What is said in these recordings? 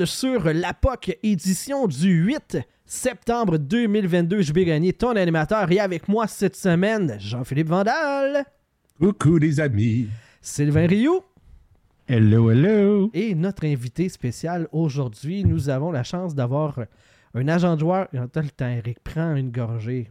sur l'APOC édition du 8 septembre 2022. Je vais gagner ton animateur et avec moi cette semaine, Jean-Philippe Vandal. Coucou les amis. Sylvain Rioux. Hello, hello. Et notre invité spécial aujourd'hui, nous avons la chance d'avoir un agent de joueur. Attends le temps, Eric, prends une gorgée.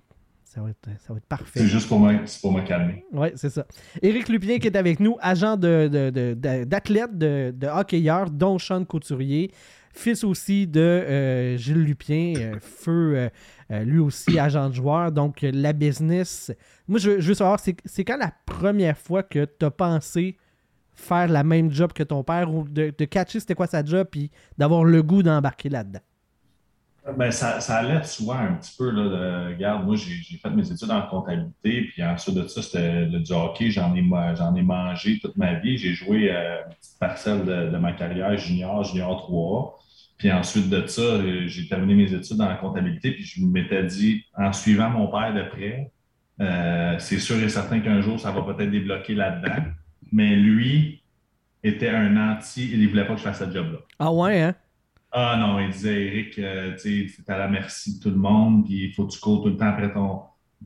Ça va être, ça va être parfait. C'est juste pour me, pour me calmer. Oui, c'est ça. Éric Lupien qui est avec nous, agent d'athlète, de, de, de, hockeyeur, dont Sean Couturier, fils aussi de euh, Gilles Lupien, euh, feu euh, lui aussi agent de joueur. Donc la business. Moi, je, veux savoir, c'est quand la première fois que tu as pensé faire la même job que ton père ou de, de catcher c'était quoi sa job puis d'avoir le goût d'embarquer là-dedans? Ben, ça, ça allait souvent un petit peu. Là, de, regarde, moi, j'ai fait mes études en comptabilité, puis ensuite de ça, c'était du hockey. J'en ai, ai mangé toute ma vie. J'ai joué euh, une petite parcelle de, ma carrière junior, junior 3 Puis ensuite de ça, j'ai terminé mes études en comptabilité, puis je m'étais dit, en suivant mon père de près, euh, c'est sûr et certain qu'un jour, ça va peut-être débloquer là-dedans. Mais lui était un anti, il ne voulait pas que je fasse ce job-là. Ah ouais, hein? Ah non, il disait, Eric, euh, tu es à la merci de tout le monde, puis il faut que tu cours tout le temps après ton.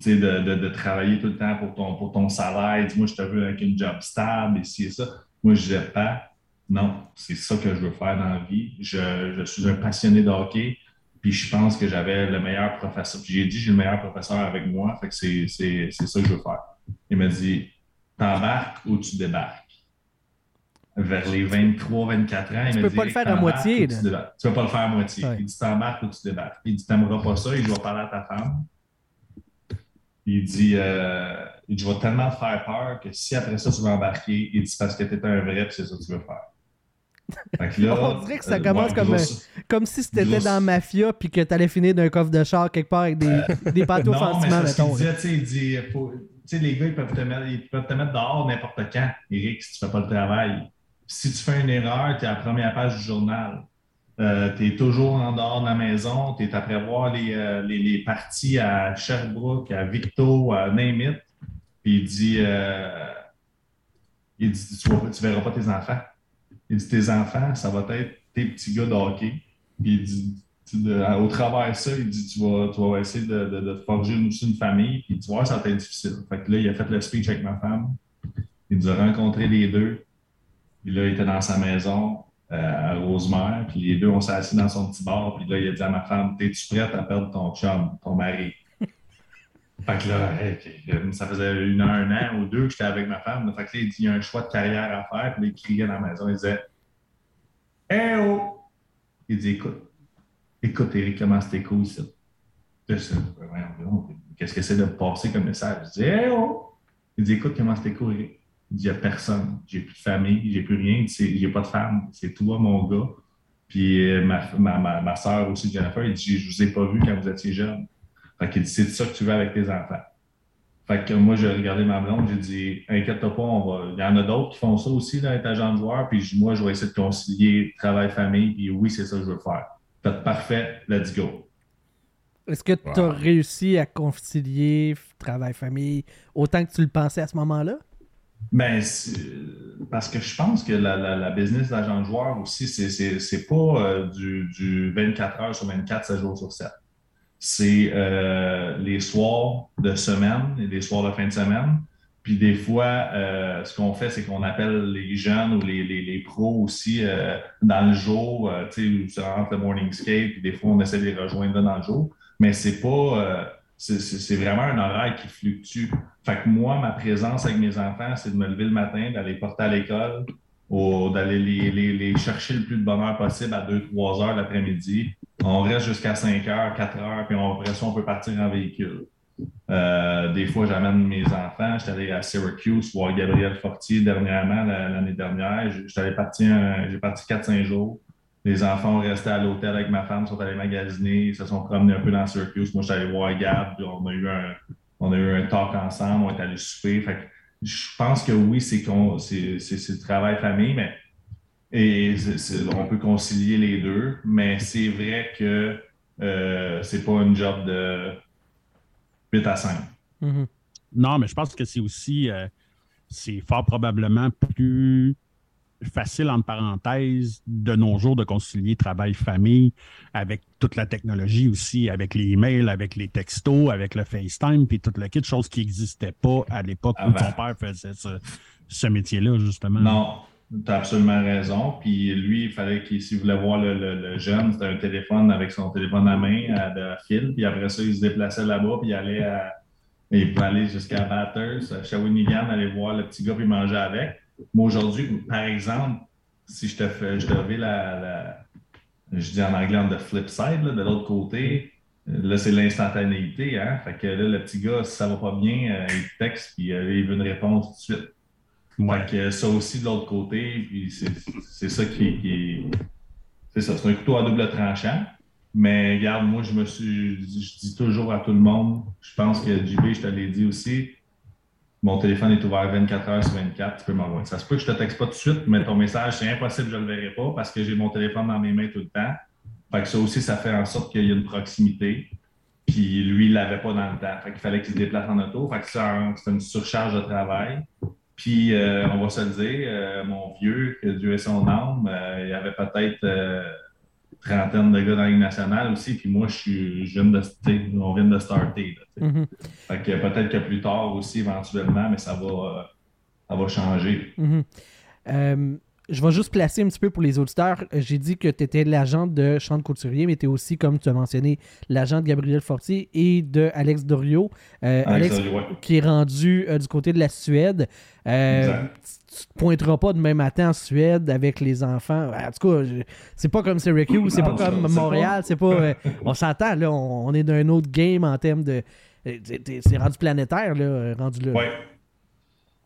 De, de, de, travailler tout le temps pour ton, pour ton salaire. Dis, moi, je te veux avec une job stable, ici et ça. Moi, je disais pas, non, c'est ça que je veux faire dans la vie. Je, je suis un passionné de hockey, puis je pense que j'avais le meilleur professeur. J'ai dit, j'ai le meilleur professeur avec moi, fait que c'est ça que je veux faire. Il m'a dit, t'embarques ou tu débarques? Vers les 23-24 ans. Tu ne peux pas le faire à moitié. Tu ne peux pas le faire à moitié. Il dit t'embarques ou tu débarques. Il dit t'aimeras pas ça, il doit parler à ta femme. Il dit, euh, il dit Je vais tellement te faire peur que si après ça tu vas embarquer, il dit parce que tu es un vrai et c'est ça que tu veux faire. là, On dirait que ça euh, commence comme, euh, comme si c'était dans la mafia puis que tu allais finir d'un coffre de char quelque part avec des, euh, des non, mais mettons. Il, disait, il dit, faut, les gars, ils peuvent, te mettre, ils peuvent te mettre dehors n'importe quand, Eric, si tu fais pas le travail si tu fais une erreur, tu es à la première page du journal. Euh, tu es toujours en dehors de la maison, tu es à prévoir les, euh, les, les, parties à Sherbrooke, à Victo, à Name Puis il dit, euh, il dit tu ne verras pas tes enfants. Il dit tes enfants, ça va être tes petits gars de hockey. Puis il dit au travers de ça, il dit tu vas, tu vas essayer de, de, forger aussi une famille, puis tu vois, ça va être difficile. Fait que là, il a fait le speech avec ma femme. Il nous a rencontrés les deux. Puis là, il était dans sa maison euh, à Rosemère, puis les deux, on s'est assis dans son petit bar, puis là, il a dit à ma femme T'es-tu prête à perdre ton chum, ton mari? Fait que là, ça faisait une heure, un an ou deux que j'étais avec ma femme. Fait que là, il dit Il y a un choix de carrière à faire, puis là, il criait dans la maison, il disait Eh oh! Il dit Écoute, écoute, Eric, comment c'était cool ça. Qu'est-ce que c'est de passer comme message? Je dis Eh oh! Il dit Écoute, comment c'était cool, Eric il n'y a personne. J'ai plus de famille, j'ai plus rien. J'ai pas de femme. C'est toi, mon gars. Puis euh, ma, ma, ma, soeur aussi, Jennifer, il dit Je vous ai pas vu quand vous étiez jeune. Fait qu'il dit C'est ça que tu veux avec tes enfants. Fait que moi, j'ai regardé ma blonde, j'ai dit Inquiète-toi pas, on va. Il y en a d'autres qui font ça aussi, là, être agent de joueur. Puis moi, je vais essayer de concilier travail-famille. Puis oui, c'est ça que je veux faire. Fait parfait, let's go. Est-ce que tu as réussi à concilier travail-famille autant que tu le pensais à ce moment-là? Ben, parce que je pense que la, la, business d'agent de joueur aussi, c'est pas euh, du, du, 24 heures sur 24, 7 jours sur 7. C'est euh, les soirs de semaine et les soirs de fin de semaine. Puis des fois, euh, ce qu'on fait, c'est qu'on appelle les jeunes ou les, les, les pros aussi dans le jour, tu sais, rentre le morning skate, puis des fois, on essaie de les rejoindre dans le jour. Mais c'est pas c'est vraiment un horaire qui fluctue. Fait que moi, ma présence avec mes enfants, c'est de me lever le matin, d'aller porter à l'école, d'aller les, les, les, chercher le plus de bonheur possible à 2-3 heures l'après-midi. On reste jusqu'à 5 heures, 4 heures, puis après ça, on peut partir en véhicule. Euh, des fois, j'amène mes enfants. J'étais allé à Syracuse voir Gabriel Fortier dernièrement, l'année dernière. J'étais parti, j'ai parti 4-5 jours. Les enfants ont resté à l'hôtel avec ma femme, sont allés magasiner, se sont promenés un peu dans Circus. Moi, je suis allé voir Gab, on a eu un, on a eu un talk ensemble, on est allé souper. Fait je pense que oui, c'est le travail famille, mais et on peut concilier les deux, mais c'est vrai que euh, c'est pas un job de 8 à 5. Mm-hmm. Non, mais je pense que c'est aussi, euh, c'est fort probablement plus facile, entre parenthèses, de nos jours de concilier travail-famille avec toute la technologie aussi, avec les emails, avec les textos, avec le FaceTime, puis toute la kit, chose qui n'existait pas à l'époque où ton père faisait ce, métier-là, justement. Non, tu as absolument raison. Puis lui, il fallait qu'il, s'il voulait voir le, jeune, c'était un téléphone avec son téléphone à main, à, de fil. Puis après ça, il se déplaçait là-bas, puis il allait à, il pouvait aller jusqu'à Batters, à Shawinigan, aller voir le petit gars, puis manger avec. Moi, aujourd'hui, par exemple, si je te fais, je te la, je dis en anglais, de flip side, de l'autre côté, là, c'est l'instantanéité, hein? Fait que là, le petit gars, si ça va pas bien, euh, il texte, puis euh, il veut une réponse tout de suite. Fait que ça aussi de l'autre côté, puis c'est ça qui, qui c'est ça, c'est un couteau à double tranchant. Mais regarde, moi, je me suis, je dis toujours à tout le monde, je pense que JB, je te l'ai dit aussi, mon téléphone est ouvert 24 heures sur 24, tu peux m'envoyer. Ça se peut que je ne te texte pas tout de suite, mais ton message, c'est impossible, je ne le verrai pas parce que j'ai mon téléphone dans mes mains tout le temps. Fait que ça aussi, ça fait en sorte qu'il y a une proximité. Puis lui, il ne l'avait pas dans le temps. Fait qu'il fallait qu'il se déplace en auto. Fait que c'est une surcharge de travail. Puis, euh, on va se le dire, euh, mon vieux, que Dieu ait son âme, euh, il avait peut-être trentaine de gars dans la Ligue nationale aussi, puis moi, je suis jeune de, on vient de starter. Mm-hmm. Fait que peut-être que plus tard aussi, éventuellement, mais ça va, euh, ça va changer. Mm-hmm. Euh, je vais juste placer un petit peu pour les auditeurs. J'ai dit que tu étais l'agent de Chante Couturier, mais tu es aussi, comme tu as mentionné, l'agent de Gabriel Fortier et de Alex Dorio. Euh, Alex, qui est rendu du côté de la Suède. Euh, tu te pointeras pas demain matin en Suède avec les enfants. En tout cas, c'est pas comme Syracuse, c'est pas comme Montréal, c'est pas. Euh, on s'entend, là, on, est d'un autre game en termes de. C'est rendu planétaire, là, rendu là.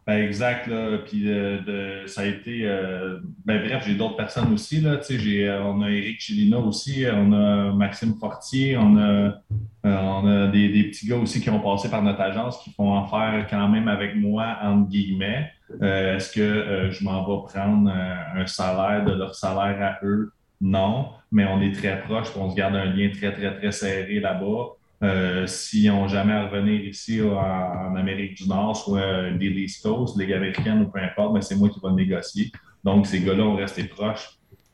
Ben, exact, là. Puis de, ça a été. Euh, ben, bref, j'ai d'autres personnes aussi, là. J'ai, on a Eric Chilina aussi, on a Maxime Fortier, on a, des, petits gars aussi qui ont passé par notre agence qui font affaire quand même avec moi, entre guillemets. Euh, est-ce que euh, je m'en vais prendre un, salaire de leur salaire à eux? Non, mais on est très proches, on se garde un lien très, très, très serré là-bas. Euh, S'ils n'ont jamais à revenir ici en, Amérique du Nord, soit des East Coast, Ligue américaine ou peu importe, mais c'est moi qui vais négocier. Donc, ces gars-là ont resté proches,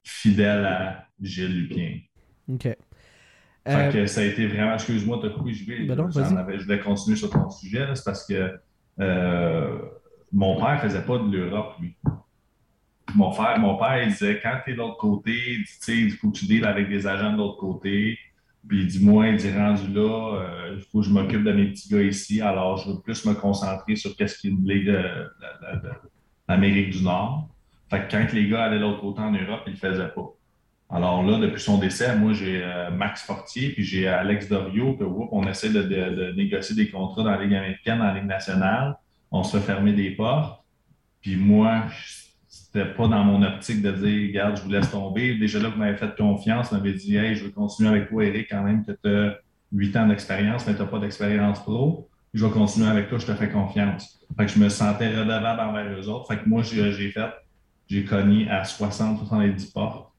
fidèles à Gilles Lupien. OK. que ça a été vraiment, excuse-moi, tu as coupé, je vais, ben je continuer sur ton sujet, c'est parce que mon père ne faisait pas de l'Europe, lui. Mon père, mon père, il disait quand tu es de l'autre côté, il faut que tu deals avec des agents de l'autre côté. Puis il dit Moi, il dit rendu là, euh, il faut que je m'occupe de mes petits gars ici. Alors, je veux plus me concentrer sur qu'est-ce qui est de l'Amérique du Nord. Fait que quand les gars allaient de l'autre côté en Europe, ils le faisaient pas. Alors là, depuis son décès, moi, j'ai euh, Max Fortier, puis j'ai Alex Dorio, que on essaie de, de, négocier des contrats dans la Ligue américaine, dans la Ligue nationale on se fait fermer des portes. Puis moi, pas dans mon optique de dire, regarde, je vous laisse tomber. Déjà là, vous m'avez fait confiance, vous m'avez dit, hey, je veux continuer avec toi, Eric, quand même, que tu as 8 ans d'expérience, mais tu n'as pas d'expérience pro. Je vais continuer avec toi, je te fais confiance. Je me sentais redevable envers eux autres. Fait que moi, j'ai fait, j'ai cogné à 60-70 portes.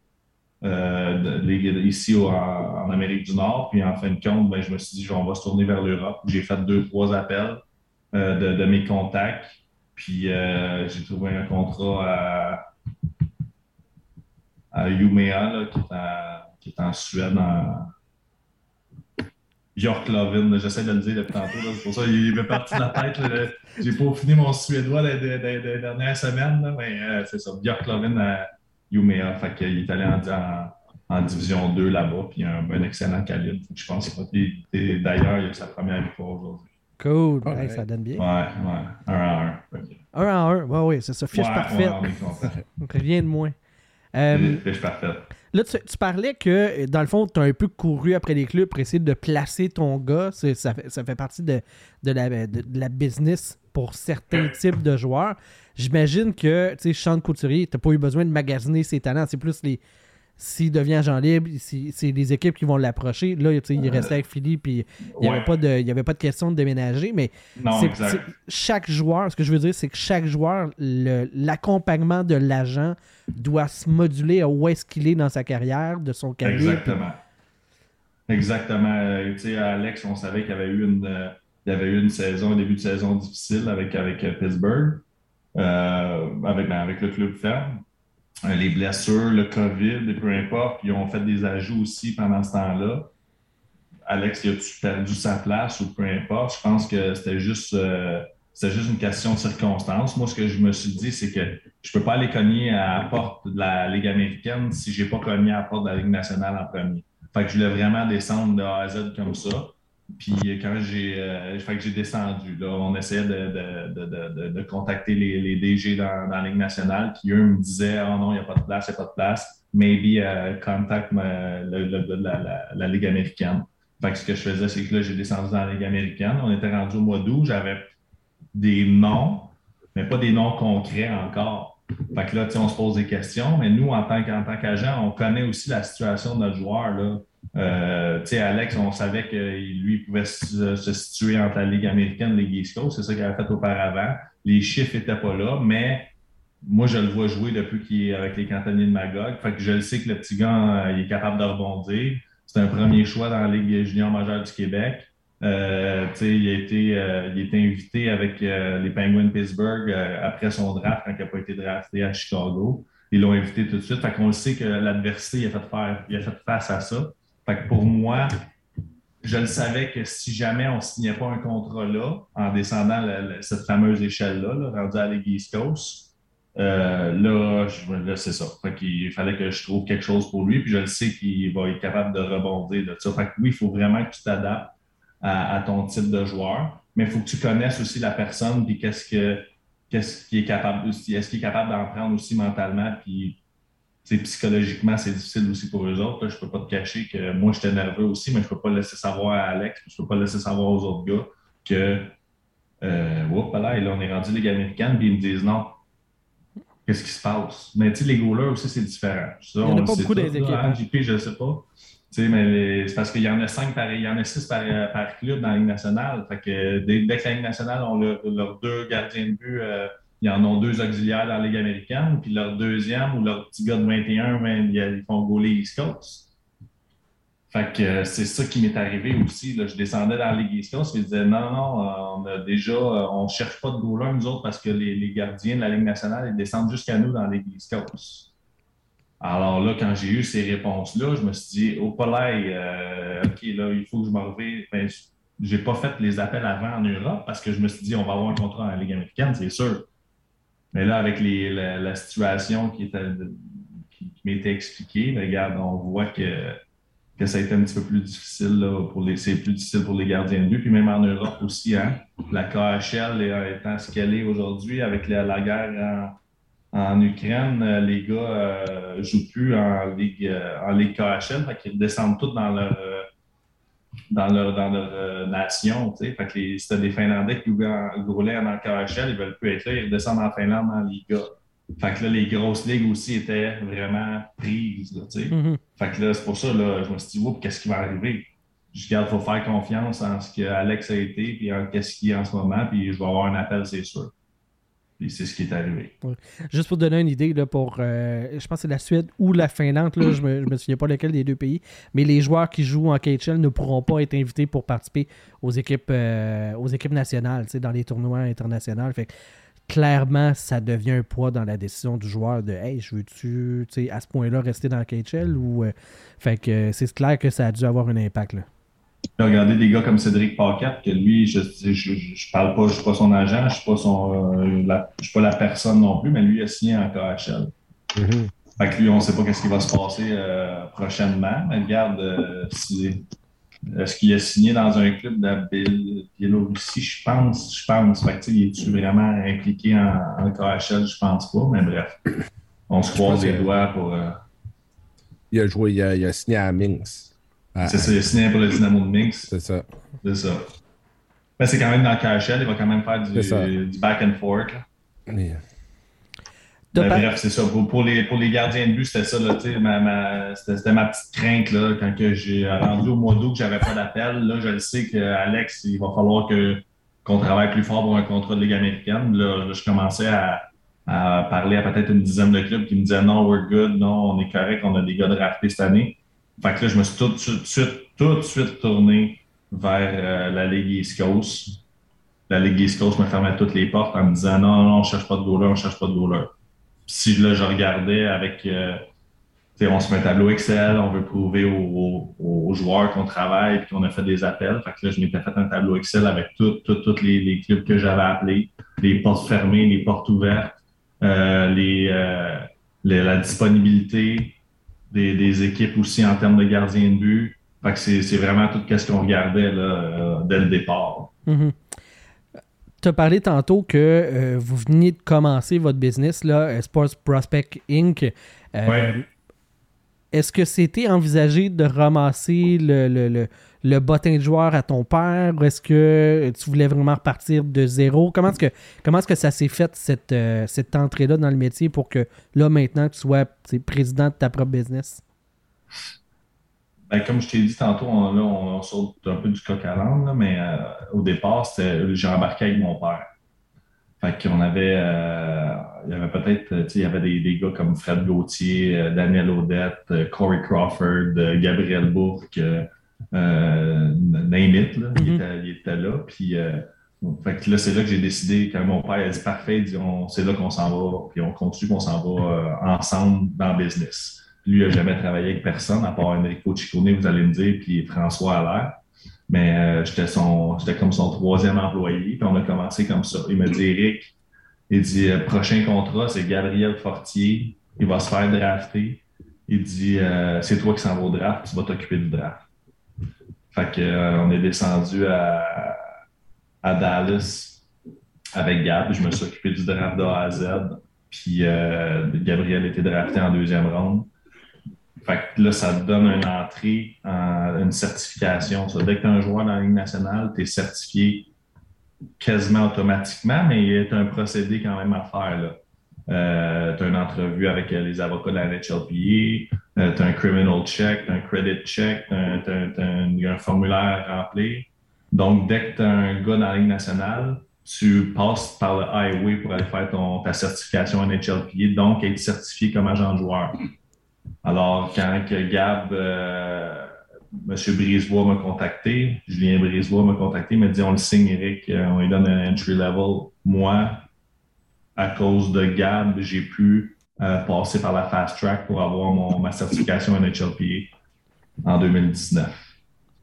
Euh, ici en, Amérique du Nord. Puis en fin de compte, ben, je me suis dit, on va se tourner vers l'Europe. J'ai fait deux, trois appels. Euh, de, mes contacts. Puis euh, j'ai trouvé un contrat à, à Umea, qui, est en, Suède, en York Lovin. J'essaie de le dire depuis tantôt. C'est pour ça qu'il m'est parti de la tête. J'ai pas fini mon suédois les, dernières semaines, mais euh, c'est ça. York Lovin à Umea. Fait qu'il est allé en, en division 2 là-bas, puis un, un excellent calibre. Je pense d'ailleurs, il a sa première victoire aujourd'hui. Cool. ça donne bien. Ouais, ouais. Un à un. Un à un. Ouais, ouais, c'est ça. Fiche parfaite. Rien de moins. Euh, fiche parfaite. Là, tu, parlais que, dans le fond, tu as un peu couru après les clubs pour essayer de placer ton gars. Ça fait, ça fait partie de, de, la, de, la business pour certains types de joueurs. J'imagine que, tu sais, Sean Couturier, tu n'as pas eu besoin de magasiner ses talents. C'est plus les, s'il devient agent libre, c'est les équipes qui vont l'approcher. Là, il restait avec Philippe, puis il n'y avait, pas de, avait pas de question de déménager, mais chaque joueur, ce que je veux dire, c'est que chaque joueur, l'accompagnement de l'agent doit se moduler à où est-ce qu'il est dans sa carrière, de son carrière. Exactement. Exactement. Euh, tu sais, Alex, on savait qu'il y avait eu une, euh, il y avait eu une saison, un début de saison difficile avec, avec euh, Pittsburgh, avec, ben, avec le club ferme. Les blessures, le COVID, peu importe, ils ont fait des ajouts aussi pendant ce temps-là. Alex, il a-tu perdu sa place ou peu importe? Je pense que c'était juste, euh, juste une question de circonstance. Moi, ce que je me suis dit, c'est que je ne peux pas aller cogner à la porte de la Ligue américaine si je n'ai pas cogné à la porte de la Ligue nationale en premier. Fait que je voulais vraiment descendre de A à Z comme ça. Puis quand j'ai euh, j'ai descendu, on essayait de, de, de, contacter les, les DG dans, la Ligue nationale, puis eux me disaient Oh non, il n'y a pas de place, il n'y a pas de place. Maybe uh, contact la, la, Ligue américaine. Fait que ce que je faisais, c'est que là, j'ai descendu dans la Ligue américaine. On était rendu au mois d'août, j'avais des noms, mais pas des noms concrets encore. Fait que là, on se pose des questions, mais nous, en tant qu'agent, on connaît aussi la situation de notre joueur. Là. Euh, Alex, on savait que lui pouvait se, situer entre la Ligue américaine et Ligue East Coast. C'est ça qu'il avait fait auparavant. Les chiffres n'étaient pas là, mais moi, je le vois jouer depuis qu'il est avec les cantonniers de Magog. Fait que je le sais que le petit gars, euh, il est capable de rebondir. C'est un premier choix dans la Ligue junior majeure du Québec. Euh, il, a été, euh, il a été invité avec les Penguins Pittsburgh après son draft, quand il n'a pas été drafté à Chicago. Ils l'ont invité tout de suite. Fait qu'on le sait que l'adversité, a fait face à ça. Fait que pour moi, je le savais que si jamais on ne signait pas un contrat là, en descendant cette fameuse échelle-là, là, rendue à East Coast, euh, là, c'est ça. Fait qu'il fallait que je trouve quelque chose pour lui, puis je le sais qu'il va être capable de rebondir de ça. Fait que oui, il faut vraiment que tu t'adaptes à, ton type de joueur, mais il faut que tu connaisses aussi la personne, puis qu'est-ce que qu'est-ce qui est capable qu'il est capable d'en prendre aussi mentalement, puis psychologiquement, c'est difficile aussi pour eux autres. je ne peux pas te cacher que moi, j'étais nerveux aussi, mais je ne peux pas laisser savoir à Alex, je ne peux pas laisser savoir aux autres gars que, euh, là, et là, on est rendu Ligue américaine, puis ils me disent non. Qu'est-ce qui se passe? Mais tu sais, les goalers aussi, c'est différent. il n'y en a pas beaucoup des équipes. Hein. JP, je ne sais pas. mais c'est parce qu'il y en a cinq par, il y en a six par, par club dans la Ligue nationale. Fait que dès, que la Ligue nationale ont leurs deux gardiens de but euh, ils en ont deux auxiliaires dans la Ligue américaine, puis leur deuxième ou leur petit gars de 21, ben, ils font goaler East Coast. Fait que euh, c'est ça qui m'est arrivé aussi. Là. Je descendais dans la Ligue East Coast et je disais non, non, euh, on a déjà, euh, on ne cherche pas de goaler, nous autres, parce que les, gardiens de la Ligue nationale, ils descendent jusqu'à nous dans la Ligue East Coast. Alors là, quand j'ai eu ces réponses-là, je me suis dit, oh, pas là, OK, là, il faut que je me. Ben, je n'ai pas fait les appels avant en Europe parce que je me suis dit, on va avoir un contrat la Ligue américaine, c'est sûr. Mais là, avec la, situation qui, était, qui, m'était expliquée, ben, regarde, on voit que, ça a été un petit peu plus difficile pour les. C'est plus difficile pour les gardiens de but, puis même en Europe aussi, hein. La KHL étant ce qu'elle est aujourd'hui avec la, guerre en, Ukraine, les gars ne euh, jouent plus en Ligue, euh, KHL, fait qu'ils descendent tous dans leur dans leur, dans leur euh, nation. Fait que c'était des Finlandais qui roulaient en KHL, ils veulent plus être là, ils redescendent en Finlande en Liga. Fait que là, les grosses ligues aussi étaient vraiment prises. Là, mm-hmm. Fait que là, c'est pour ça, là, je me suis dit, qu'est-ce qui va arriver? Je garde, il faut faire confiance en ce qu'Alex a été, puis en qu'est-ce qu'il est en ce moment, puis je vais avoir un appel, c'est sûr. Et c'est ce qui est arrivé. Juste pour donner une idée, là, pour, euh, je pense que c'est la Suède ou la Finlande, là, je ne me, souviens pas lequel des deux pays, mais les joueurs qui jouent en KHL ne pourront pas être invités pour participer aux équipes, euh, aux équipes nationales, dans les tournois internationaux. Fait clairement, ça devient un poids dans la décision du joueur de Hey, je veux-tu à ce point-là rester dans le KHL ou. Euh, fait que c'est clair que ça a dû avoir un impact. Là. Regardez des gars comme Cédric Paquette, que lui, je ne je, parle pas, je suis pas son agent, je ne suis, pas son, euh, la, je suis pas la personne non plus, mais lui a signé en KHL. Mm-hmm. Fait que lui, on ne sait pas ce qui va se passer euh, prochainement. Mais regarde, euh, est-ce qu'il a signé dans un club de Biélorussie? Je pense, je pense. Fait que, il est-tu vraiment impliqué en, en, KHL? Je pense pas, mais bref. On se croise les doigts pour. Il a joué, il a, il a signé à Minsk. C'est ça, il a signé pour le Dynamo de Minsk. C'est ça. C'est ça. Mais c'est quand même dans le KHL, il va quand même faire du, du back and forth. Mais... bref, c'est ça. Pour, les, pour les gardiens de but, c'était ça. Là, ma, ma, c'était, ma petite crainte là, quand que j'ai rendu au mois d'août que j'avais pas d'appel. Là, je le sais qu'Alex, il va falloir que, qu'on travaille plus fort pour un contrat de Ligue américaine. Là, je commençais à, à parler à peut-être une dizaine de clubs qui me disaient non, we're good, non, on est correct, on a des gars draftés cette année. Fait que là, je me suis tout de suite, tout de suite tourné vers euh, la Ligue East Coast. La Ligue East Coast me fermait toutes les portes en me disant non, non, on cherche pas de goaler, on cherche pas de goaler. si là, je regardais avec. Euh, on se met un tableau Excel, on veut prouver aux, joueurs qu'on travaille et qu'on a fait des appels. Fait que là, je m'étais fait un tableau Excel avec tous les, clubs que j'avais appelés, les portes fermées, les portes ouvertes, euh, euh, les, la disponibilité des, équipes aussi en termes de gardien de but. Fait que c'est vraiment tout ce qu'on regardait là, dès le départ. Mm-hmm tu as parlé tantôt que euh, vous veniez de commencer votre business, là, euh, Sports Prospect Inc. Euh, est-ce que c'était envisagé de ramasser le, le, le, bottin de joueur à ton père? Est-ce que tu voulais vraiment repartir de zéro? Comment est-ce que, est-ce que ça s'est fait, cette, cette entrée-là dans le métier pour que là, maintenant, tu sois président de ta propre business? Ben, comme je t'ai dit tantôt, on, là, on, saute un peu du coq à l'âne, mais euh, au départ, j'ai embarqué avec mon père. Fait qu'on avait, euh, il y avait peut-être, il y avait des, des, gars comme Fred Gauthier, euh, Daniel Odette, Corey Crawford, Gabriel Bourque, euh, name it, là, il, était, là. Puis, fait que là, c'est là que j'ai décidé, quand mon père a dit parfait, c'est là qu'on s'en va, puis on continue, qu'on s'en va ensemble dans le business. Lui, il n'a jamais travaillé avec personne, à part Enrico Ciccone, vous allez me dire, puis François Allaire. Mais euh, j'étais son, j'étais comme son troisième employé, puis on a commencé comme ça. Il m'a dit, Eric, il dit, euh, prochain contrat, c'est Gabriel Fortier, il va se faire drafter. Il dit, euh, c'est toi qui s'en va au draft, tu vas t'occuper du draft. Fait que, on est descendu à, à Dallas avec Gab, je me suis occupé du draft de A à Z. Puis Gabriel était drafté en deuxième ronde. Fait que là, ça te donne une entrée, une certification. dès que tu es un joueur dans la Ligue nationale, tu es certifié quasiment automatiquement, mais il y a un procédé quand même à faire. Euh, tu as une entrevue avec les avocats de la NHLPA, euh, tu as un criminal check, tu as un credit check, tu as, un formulaire à remplir. Donc, dès que tu as un gars dans la Ligue nationale, tu passes par le highway pour aller faire ta certification NHLPA, donc être certifié comme agent de joueur. Alors, quand Gab, euh, M. Brisebois m'a contacté, Julien Brisebois m'a contacté, il m'a dit on le signe, Eric, euh, on lui donne un entry level. Moi, à cause de Gab, j'ai pu euh, passer par la fast track pour avoir mon, ma certification NHLPA en 2019.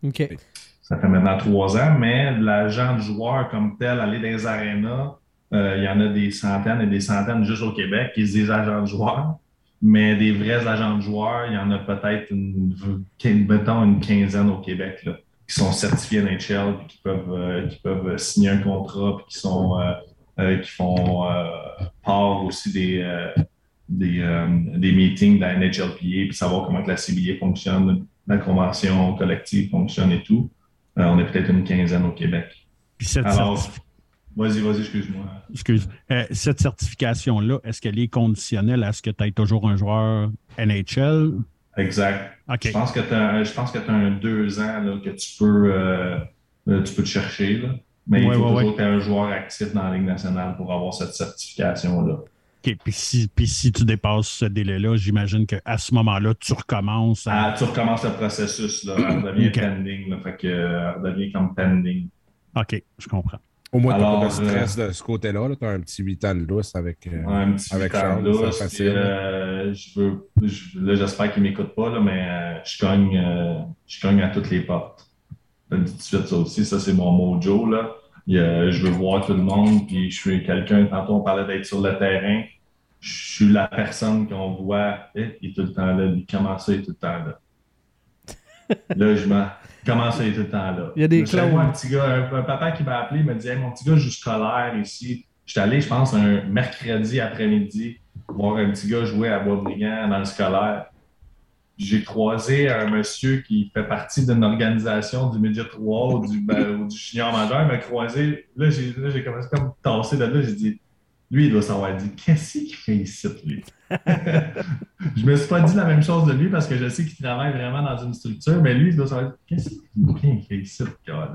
OK. Ça fait maintenant trois ans, mais l'agent de joueur comme tel, aller dans les arénas, il y en a des centaines et des centaines juste au Québec qui se disent agents de joueurs. Mais des vrais agents de joueurs, il y en a peut-être une, une quinzaine au Québec là, qui sont certifiés NHL et qui peuvent, euh, qui peuvent signer un contrat puis qui sont euh, euh, qui font part aussi des, des, des, meetings de la NHLPA puis savoir comment la CBA fonctionne, la convention collective fonctionne et tout. on est peut-être une quinzaine au Québec. Puis cette Vas-y, vas-y, excuse-moi. Excuse. Euh, cette certification-là, est-ce qu'elle est conditionnelle à ce que tu aies toujours un joueur NHL? Exact. Je pense que tu as, je pense que as un deux ans là, que tu peux, euh, tu peux te chercher. Là. Mais il faut toujours que tu aies un joueur actif dans la Ligue nationale pour avoir cette certification-là. OK. Puis si, puis si tu dépasses ce délai-là, j'imagine qu'à ce moment-là, tu recommences. À... Ah, tu recommences le processus. Là. Elle devient pending. Là, fait que, elle devient comme pending. OK, je comprends. Au moins, tu pas de stress de ce côté-là. tu as un petit 8 ans de lousse avec, euh, un petit avec Charles. Euh, je veux, là, j'espère qu'il ne m'écoute pas, là, mais euh, je, cogne, je cogne à toutes les portes. Je tout de suite ça aussi. Ça, c'est mon mojo. Là. je veux voir tout le monde. Puis je suis quelqu'un, tantôt on parlait d'être sur le terrain. Je suis la personne qu'on voit. Eh, il est tout le temps là. Comment ça, il est tout le temps là? là, je m'en. Comment ça, il est tout le temps là? Il y a des clones. un petit gars, un, papa qui m'a appelé, me dit Mon petit gars joue scolaire ici. J'étais allé, je pense, un mercredi après-midi voir un petit gars jouer à Boisbriand dans le scolaire. J'ai croisé un monsieur qui fait partie d'une organisation du Média 3 ou du, ben, ou du majeur. M'a croisé. Là, j'ai commencé comme tasser de là. J'ai dit lui, il doit savoir dit qu'est-ce qu'il fait ici, lui? je me suis pas dit la même chose de lui parce que je sais qu'il travaille vraiment dans une structure, mais lui, il doit savoir qu'est-ce qu'il fait ici,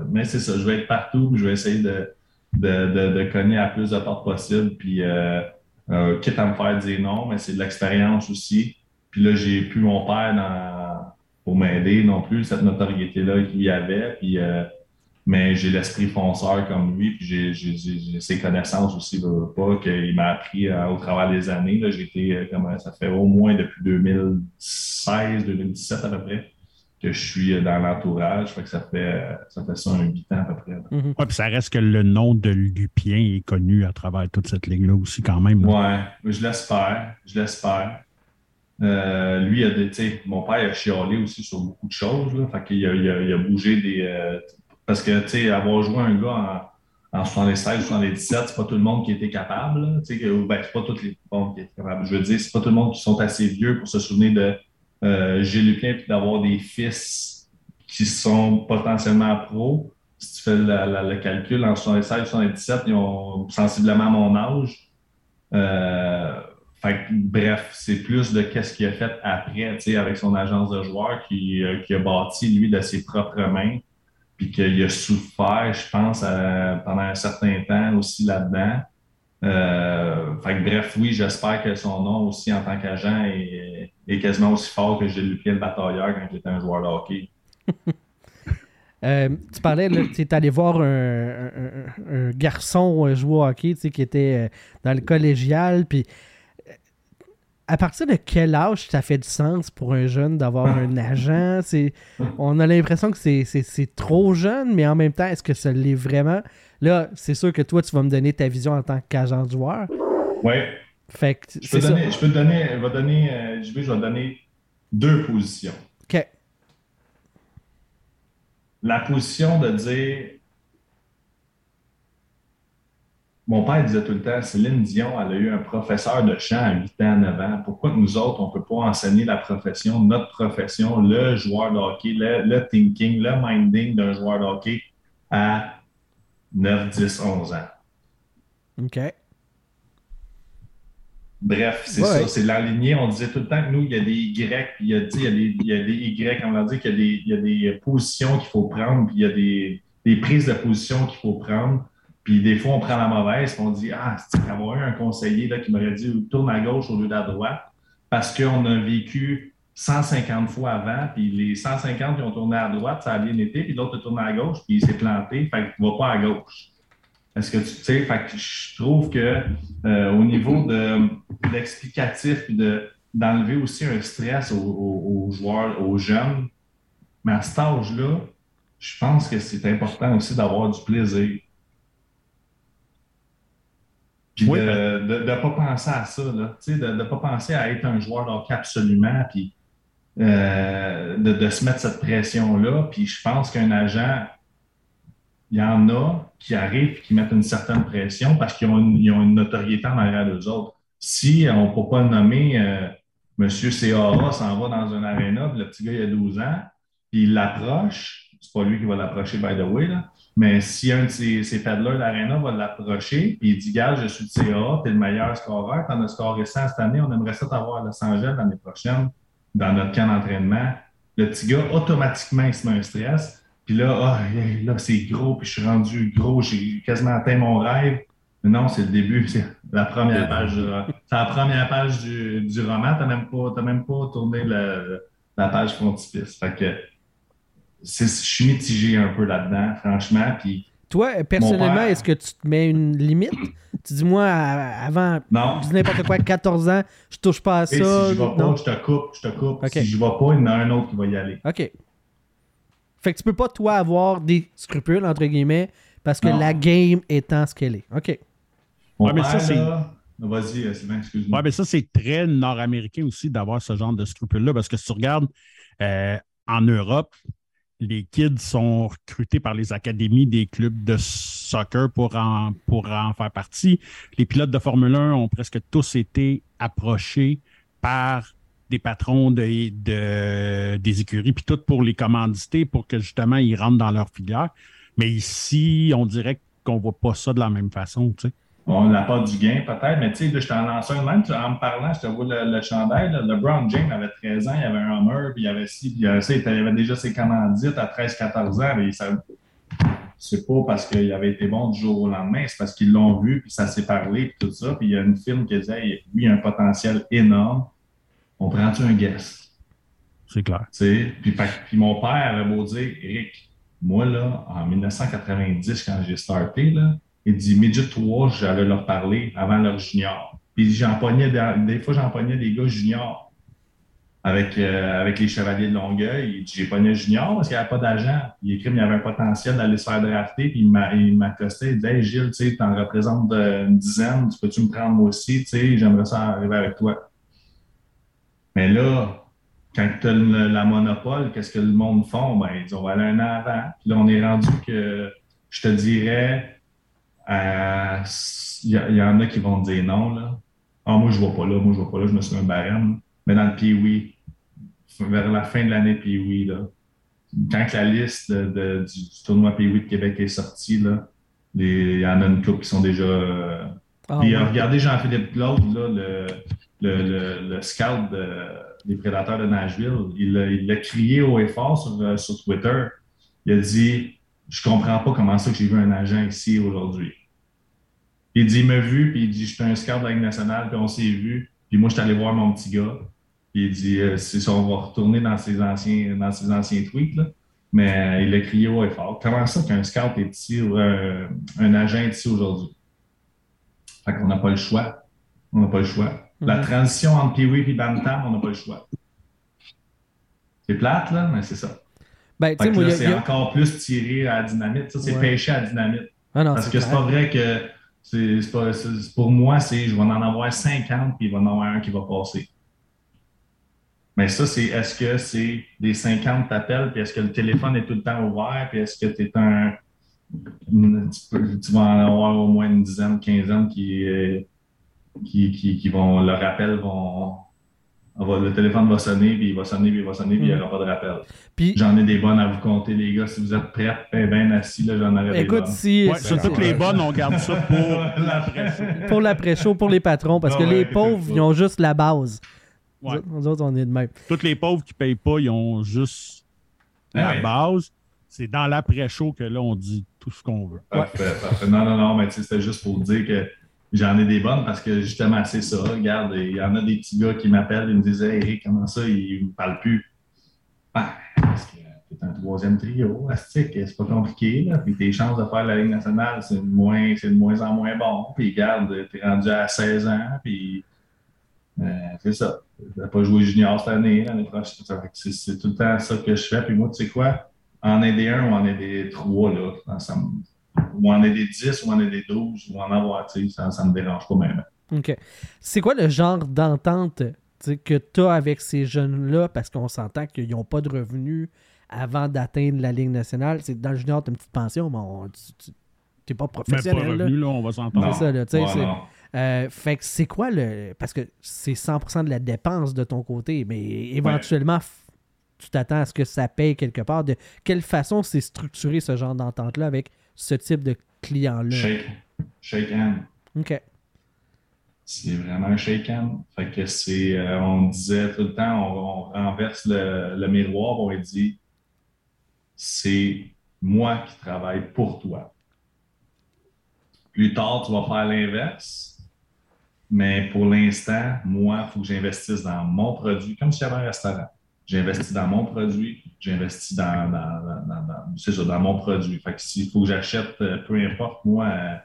Mais c'est ça, je vais être partout, je vais essayer de, de, de, cogner à plus de portes possible, puis euh, euh, quitte à me faire dire non, mais c'est de l'expérience aussi. Puis là, j'ai plus mon père pour m'aider non plus, cette notoriété-là qu'il y avait. Puis euh, mais j'ai l'esprit fonceur comme lui, puis j'ai ses connaissances aussi, pas, qu'il m'a appris au travers des années. J'ai été, comme ça fait au moins depuis 2016, 2017 à peu près que je suis dans l'entourage. Fait que ça fait, ça fait ça un huit ans à peu près. Mm-hmm. puis ça reste que le nom de Lupien est connu à travers toute cette ligne-là aussi, quand même. Oui, je l'espère. Je l'espère. Euh, lui, a des, mon père a chialé aussi sur beaucoup de choses. Là, fait qu'il a, il a, bougé des. Euh, parce que, tu sais, avoir joué un gars en, en 76, 77, c'est pas tout le monde qui était capable. Ben, c'est pas tous les bon, qui étaient capables. Je veux dire, c'est pas tout le monde qui sont assez vieux pour se souvenir de euh, Gilles Lupien puis d'avoir des fils qui sont potentiellement pros. Si tu fais le calcul, en 76, 77, ils ont sensiblement mon âge. Fait bref, c'est plus de qu'est-ce qu'il a fait après, avec son agence de joueurs qui, euh, qui, a bâti, lui, de ses propres mains, puis qu'il a souffert, je pense, pendant un certain temps aussi là-dedans. Euh, fait bref, oui, j'espère que son nom aussi en tant qu'agent est, quasiment aussi fort que j'ai Lupien le batailleur quand j'étais un joueur de hockey. Euh, tu parlais, tu es allé voir un, garçon jouer au hockey qui était dans le collégial, puis à partir de quel âge ça fait du sens pour un jeune d'avoir un agent? on a l'impression que c'est trop jeune, mais en même temps, est-ce que ça l'est vraiment? Là, c'est sûr que toi, tu vas me donner ta vision en tant qu'agent de joueur. Oui. Fait que, je, peux donner, je peux te donner, je vais donner, euh, je vais donner deux positions. OK. La position de dire Mon père disait tout le temps, Céline Dion, elle a eu un professeur de chant à 8 ans, 9 ans. Pourquoi nous autres, on ne peut pas enseigner la profession, notre profession, le joueur de hockey, le, thinking, le minding d'un joueur de hockey à 9, 10, 11 ans? OK. Bref, c'est ça, c'est l'aligné. On disait tout le temps que nous, il y a des Y, puis il y a, il y a, des, il y a des Y, on va dire qu'il y, a des, il y a des positions qu'il faut prendre, puis il y a des, des prises de position qu'il faut prendre. Puis des fois, on prend la mauvaise, on dit Ah, c'est avoir eu un conseiller là, qui m'aurait dit tourne à gauche au lieu d'à droite, parce qu'on a vécu 150 fois avant, puis les 150 qui ont tourné à droite, ça a bien été, puis l'autre a tourné à gauche, puis il s'est planté, fait qu'il ne va pas à gauche. Est-ce que tu sais, fait que je trouve que euh, au niveau de, l'explicatif, puis d'enlever aussi un stress aux, joueurs, aux jeunes, mais à cet âge-là, je pense que c'est important aussi d'avoir du plaisir. Puis de ne pas penser à ça, là, de ne pas penser à être un joueur d'hockey absolument, puis euh, de, se mettre cette pression-là. Puis je pense qu'un agent, il y en a qui arrivent et qui mettent une certaine pression parce qu'ils ont, une notoriété en arrière d'eux autres. Si on ne peut pas le nommer, euh, M. Seara s'en va dans un aréna, le petit gars, il a 12 ans, puis il l'approche, c'est pas lui qui va l'approcher, by the way, là, mais si un de ces, ces paddlers d'Arena va l'approcher, et il dit Gars, je suis le CA, tu es le meilleur scoreur, tu en as scoré 100 cette année, on aimerait ça t'avoir à Los Angeles l'année prochaine dans notre camp d'entraînement. Le petit gars, automatiquement, il se met un stress. Puis là, ah, là c'est gros, puis je suis rendu gros, j'ai quasiment atteint mon rêve. Mais non, c'est le début, c'est la première page. C'est la première page du, du roman. Tu n'as même, pas, même pas tourné la page frontispice. Fait que je suis mitigé un peu là-dedans, franchement. Puis toi, personnellement, est-ce que tu te mets une limite? Tu dis, moi, avant, non. n'importe quoi, 14 ans, je touche pas à ça. si je vais pas, je te coupe, je te coupe. Si je vais pas, il y en a un autre qui va y aller. OK. Fait que tu peux pas, toi, avoir des scrupules, entre guillemets, parce que la game étant ce qu'elle est. OK. ouais, mais ça, c'est... Vas-y, euh, excuse-moi. Ouais, mais ça, c'est très nord-américain aussi d'avoir ce genre de scrupules-là, parce que si tu regardes euh, en Europe, les kids sont recrutés par les académies des clubs de soccer pour en, pour en faire partie. Les pilotes de Formule 1 ont presque tous été approchés par des patrons de, des écuries, puis tout pour les commanditer, pour que justement ils rentrent dans leur filière. Mais ici, on dirait qu'on ne voit pas ça de la même façon. Tu sais. On n'a pas du gain, peut-être, mais tu sais, je t'en lance un même, en me parlant, je te vois le, le chandail. Le LeBron James avait 13 ans, il avait un Hummer, puis il avait, puis il avait, déjà ses commandites à 13-14 ans, mais ça, c'est pas parce qu'il avait été bon du jour au lendemain, c'est parce qu'ils l'ont vu, puis ça s'est parlé, puis tout ça. Puis il y a une film qui disait, lui, il a un potentiel énorme. On prend-tu un guest? C'est clair. Puis, puis mon père avait beau dire, Eric, moi, là, en 1990, quand j'ai starté, là, il dit Midget 3, j'allais leur parler avant leur junior. Puis j'en pognais, des fois, j'en pognais des gars juniors avec, euh, avec les Chevaliers de Longueuil. Il dit J'ai pogné junior parce qu'il n'y avait pas d'agent. Il écrit qu'il y avait un potentiel d'aller se faire drafter. Puis il m'accostait. Il dit Hey Gilles, tu en représentes une dizaine. Tu peux-tu me prendre moi aussi J'aimerais ça arriver avec toi. Mais là, quand tu as la monopole, qu'est-ce que le monde font? Ben, ils disent on va aller un an avant. Puis là, on est rendu que je te dirais, euh, il y, en a qui vont dire non. Là. Ah, moi, je ne vois pas là, moi, je ne vois pas là, je me suis un barème. Mais dans le pee vers la fin de l'année pee là, quand la liste du, tournoi pee de Québec est sortie, là, il y en a une couple qui sont déjà. Euh, ah, regardez Jean-Philippe Claude, là, le, le, scout des prédateurs de Nashville. Il, l'a crié haut et fort sur, euh, sur Twitter. Il a dit Je comprends pas comment ça que j'ai vu un agent ici aujourd'hui. Il dit, il m'a vu, puis il dit, je suis un scout de la Ligue nationale, puis on s'est vu. Puis moi, je suis allé voir mon petit gars. Puis il dit, euh, c'est ça, on va retourner dans ses anciens, dans ses anciens tweets, là. Mais euh, il a crié haut et fort. Comment ça qu'un scout est ici, euh, un agent est ici aujourd'hui? Fait qu'on n'a pas le choix. On n'a pas le choix. La mhm. transition entre Pee-Wee et Bantam, on n'a pas le choix. C'est plate, là, mais c'est ça. Ben, c'est encore plus tiré à la dynamite. Ça, c'est pêché à la dynamite. Ah Parce que c'est pas vrai que c'est, pour moi, c'est je vais en avoir 50 puis il va en avoir un qui va passer. Mais ça, c'est est-ce que c'est des 50 t'appelles, puis est-ce que le téléphone est tout le temps ouvert, puis est-ce que tu es un. Tu, vas en avoir au moins une dizaine, quinzaine qui, euh, qui, qui, qui vont. Le rappel vont, le téléphone va sonner, puis il va sonner, puis il va sonner, puis il n'y aura pas de rappel. J'en ai des bonnes à vous compter, les gars. Si vous êtes prêts, ben, ben assis, là, j'en aurai Écoute, des si. sur toutes les bonnes, on garde ça pour l'après-show. pour l'après-show, pour les patrons, parce que les pauvres, ils ont juste la base. Nous, autres, on est de même. Tous les pauvres qui ne payent pas, ils ont juste la base. C'est dans l'après-show que là, on dit tout ce qu'on veut. Parfait, parfait. Non, non, non, mais c'était juste pour dire que J'en ai des bonnes parce que justement, c'est ça. Regarde, il y en a des petits gars qui m'appellent et me disent Hey, comment ça, il ne me parle plus ben, Parce que tu es un troisième trio, c'est pas compliqué. Là. Puis tes chances de faire la Ligue nationale, c'est de moins, de moins en moins bon. Puis regarde, tu es rendu à 16 ans, puis euh, c'est ça. Tu n'as pas joué junior cette année, l'année prochaine. C'est tout le temps ça que je fais. Puis moi, tu sais quoi? En aider un ou en aider trois, là, ça ou en des 10, ou en des 12, ou en avoir, ça ne me dérange pas même. OK. C'est quoi le genre d'entente que tu as avec ces jeunes-là, parce qu'on s'entend qu'ils n'ont pas de revenus avant d'atteindre la Ligue nationale? C'est dans le junior, tu as une petite pension, mais tu n'es pas professionnel. Mais pas revenu, là. on va s'entendre. C'est ça, là. Ouais, euh, fait que c'est quoi le. Parce que c'est 100% de la dépense de ton côté, mais éventuellement, tu t'attends à ce que ça paye quelque part. De quelle façon c'est structuré ce genre d'entente-là avec ce type de client-là? Shake, shake hand. OK. C'est vraiment un shake hand. Fait que c'est, euh, on disait tout le temps, on, renverse le, miroir, on dit c'est moi qui travaille pour toi. Plus tard, tu vas faire l'inverse. Mais pour l'instant, moi, il faut que j'investisse dans mon produit, comme si j'avais un restaurant. J'investis dans mon produit, j'investis dans, dans, dans mon produit. Fait que s'il faut que j'achète, euh, peu importe, moi, euh,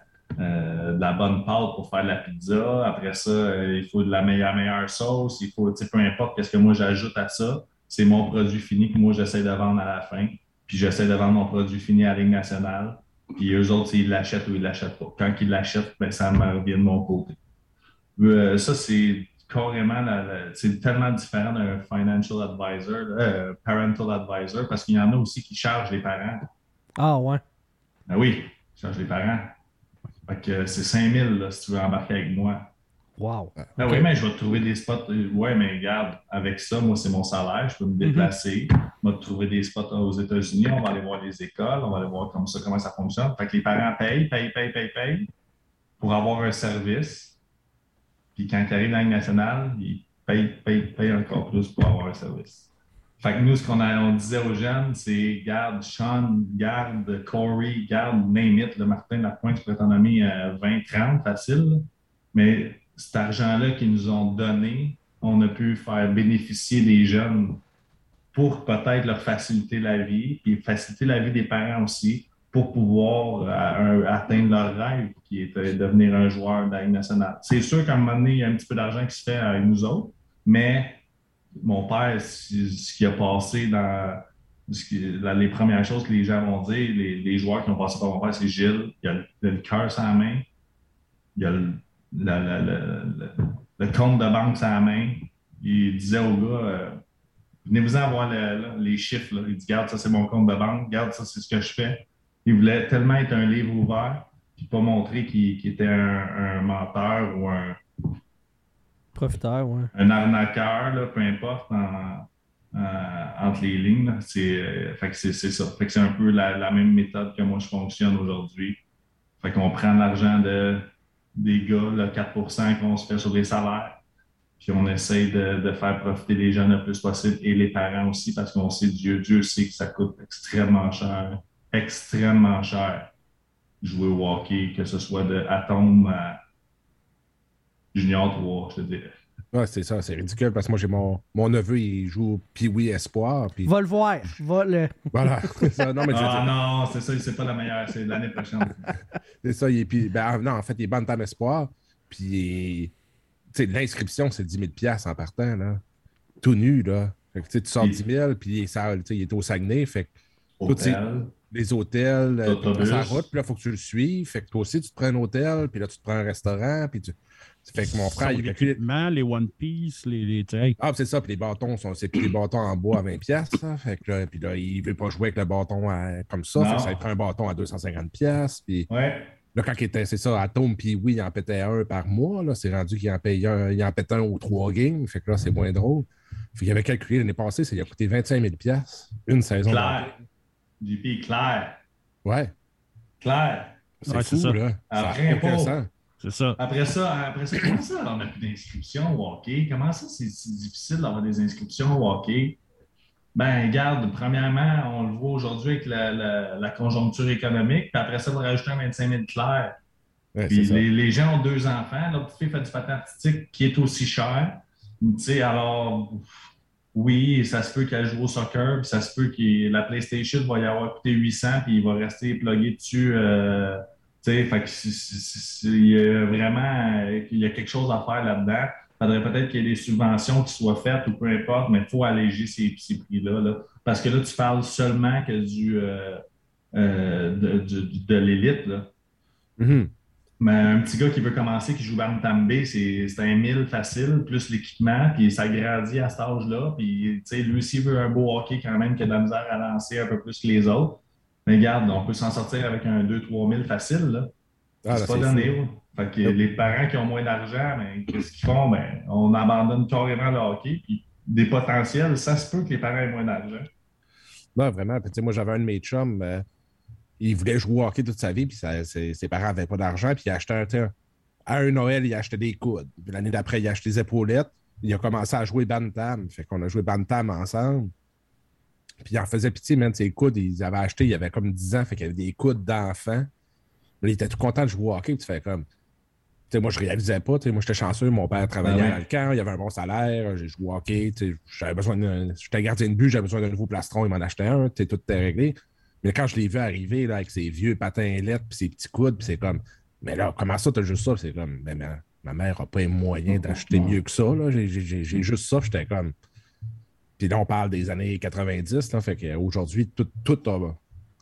euh, de la bonne pâte pour faire de la pizza, après ça, il faut de la meilleure, meilleure sauce, il faut, peu importe qu'est-ce que moi j'ajoute à ça, c'est mon produit fini que moi j'essaie de vendre à la fin. Puis j'essaie de vendre mon produit fini à la Ligue nationale. Puis eux autres, ils l'achètent ou ils l'achètent pas. Quand ils l'achètent, ben, ça me revient de mon côté. ça, c'est carrément, c'est tellement différent d'un financial advisor, euh, parental advisor, parce qu'il y en a aussi qui chargent les parents. Ah ouais. Ben oui, ils chargent les parents. Fait que c'est 5000 là, si tu veux embarquer avec moi. Wow. Ben oui, mais je vais te trouver des spots. Euh, ouais, mais regarde, avec ça, moi, c'est mon salaire. Je peux me déplacer. Je vais te trouver des spots aux États-Unis. On va aller voir les écoles. On va aller voir comme ça, comment ça fonctionne. Fait que les parents payent, payent, payent, payent, payent pour avoir un service puis quand tu arrives dans la nationale, ils payent, payent, payent encore plus pour avoir un service. Fait que nous, ce qu'on on disait aux jeunes, c'est garde Sean, garde Corey, garde name le Martin Lapointe, tu pourrais t'en nommer 20, 30 facile. Mais cet argent-là qu'ils nous ont donné, on a pu faire bénéficier des jeunes pour peut-être leur faciliter la vie, puis faciliter la vie des parents aussi, pour pouvoir euh, atteindre leur rêve, qui est de devenir un joueur de nationale. C'est sûr qu'à un moment donné, il y a un petit peu d'argent qui se fait avec nous autres, mais mon père, ce qui a passé dans les premières choses que les gens vont dire, les, joueurs qui ont passé par mon père, c'est Gilles, il a le, cœur la main, il a le, le, compte de banque la main. Il disait au gars, euh, venez-vous-en voir les chiffres. Il dit, garde, ça c'est mon compte de banque, garde, ça c'est ce que je fais. Il voulait tellement être un livre ouvert, puis pas montrer qu'il était un, menteur ou un profiteur, ouais. Un arnaqueur, peu importe, entre les lignes. C'est euh, c'est ça. c'est un peu la, même méthode que moi je fonctionne aujourd'hui. Fait qu'on prend l'argent de, des gars, le 4% qu'on se fait sur les salaires, puis on essaye de, faire profiter les jeunes le plus possible et les parents aussi, parce qu'on sait, Dieu, Dieu sait que ça coûte extrêmement cher, extrêmement cher jouer au hockey, que ce soit de Atome à Junior 3, je te dirais. Ouais, c'est ça, c'est ridicule parce que moi, j'ai mon, mon neveu, il joue Pee-Wee Espoir. Puis... Va le voir, va le. Voilà, ça. Non, mais ah, non, c'est ça, c'est pas la meilleure, c'est l'année prochaine. c'est ça, il est. Puis, ben, non, en fait, il est Bantam Espoir. Puis, tu sais, l'inscription, c'est 10 000 en partant, là. Tout nu, là. Fait que, tu sors 10 000, puis ça, il est au Saguenay. Fait que. Les hôtels, euh, sa route, puis là, il faut que tu le suives. Fait que toi aussi, tu te prends un hôtel, puis là, tu te prends un restaurant, puis tu. Fait que mon frère, il a les One Piece, les, les Ah, c'est ça, puis les bâtons, sont, c'est des bâtons en bois à 20$. Ça. Fait que là, puis là, il veut pas jouer avec le bâton comme ça. Fait que ça prend un bâton à 250$. Puis ouais. là, quand il était, c'est ça, Atom, puis oui, il en pétait un par mois. Là, c'est rendu qu'il en paye un, il en pète un ou trois games. Fait que là, c'est moins drôle. Fait qu'il avait calculé l'année passée, ça lui a coûté 25 000$. Une saison. Claire. JP, clair. Ouais. Claire. C'est fou, ça. là. Après, pas. C'est ça. Après ça, après ça, comment ça, on n'a plus d'inscriptions au hockey? Comment ça, c'est si difficile d'avoir des inscriptions au hockey? Ben, regarde, premièrement, on le voit aujourd'hui avec la, conjoncture économique, puis après ça, on va rajouter un 25 000 clairs. puis les, gens ont deux enfants, la petite fille fait du patin artistique qui est aussi cher. Tu sais, alors, oui, ça se peut qu'elle joue au soccer, puis ça se peut que la PlayStation va y avoir coûté 800, puis il va rester plugué dessus. Euh, fait que il y a vraiment il y a quelque chose à faire là-dedans. Il faudrait peut-être qu'il y ait des subventions qui soient faites ou peu importe, mais il faut alléger ces, prix-là. Là. Parce que là, tu parles seulement que du, euh, euh, de, de, l'élite. Mm-hmm. Mais un petit gars qui veut commencer, qui joue Bantam B, c'est un 1000 facile, plus l'équipement, puis ça grandit à cet âge-là. Puis, lui aussi veut un beau hockey quand même, qui a de la misère à lancer un peu plus que les autres. Mais regarde, on peut s'en sortir avec un 2-3 000 facile. Là. Ah, c'est pas donné. Fait que les parents qui ont moins d'argent, ben, qu'est-ce qu'ils font? Ben, on abandonne carrément le hockey. Puis des potentiels, ça se peut que les parents aient moins d'argent. Non, vraiment. Puis, moi, j'avais un de mes chums, euh, il voulait jouer au hockey toute sa vie, puis ses, parents n'avaient pas d'argent, puis il a acheté un. À un Noël, il a acheté des coudes. L'année d'après, il a acheté des épaulettes. Il a commencé à jouer Bantam. Fait qu'on a joué Bantam ensemble. Puis il en faisait pitié, même ses coudes, ils avaient acheté, il y avait comme 10 ans, fait qu'il y avait des coudes d'enfants. Il était tout content de jouer au hockey, tu fais comme. sais, moi, je réalisais pas. Moi, j'étais chanceux. Mon père travaillait ah dans le camp. Il avait un bon salaire. J'ai joué au hockey. J'avais besoin. J'étais gardien de but. J'avais besoin d'un nouveau plastron. Il m'en achetait un. Tout était réglé. Mais quand je l'ai vu arriver là, avec ses vieux patins lettres puis ses petits coudes, puis c'est comme. Mais là, comment ça, t'as juste ça? C'est comme. Mais ma, mère n'a pas les moyens d'acheter mieux que ça. J'ai juste ça. J'étais comme. Puis là, on parle des années 90, là, fait qu'aujourd'hui, tout, tout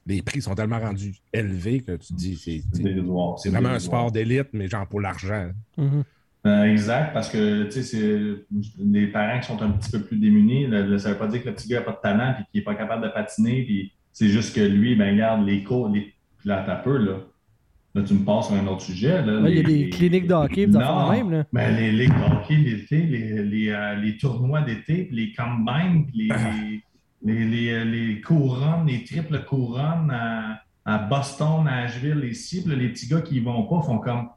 les prix sont tellement rendus élevés que tu dis c'est vraiment un sport d'élite, mais genre pour l'argent. Mm-hmm. Euh, exact, parce que tu sais, les parents qui sont un petit peu plus démunis, ça ne veut pas dire que le petit gars n'a pas de talent et qu'il n'est pas capable de patiner, puis c'est juste que lui, ben regarde, les cours, les, là, t'as peu, là. Là, tu me passes sur un autre sujet. Là, il y a des cliniques de hockey, vous en même. Là. Ben, les ligues de hockey l'été, les, les, euh, les, tournois d'été, les combines, les, les, les, couronnes, les triples couronnes à, à Boston, Nashville, ici. Puis les petits gars qui y vont pas font comme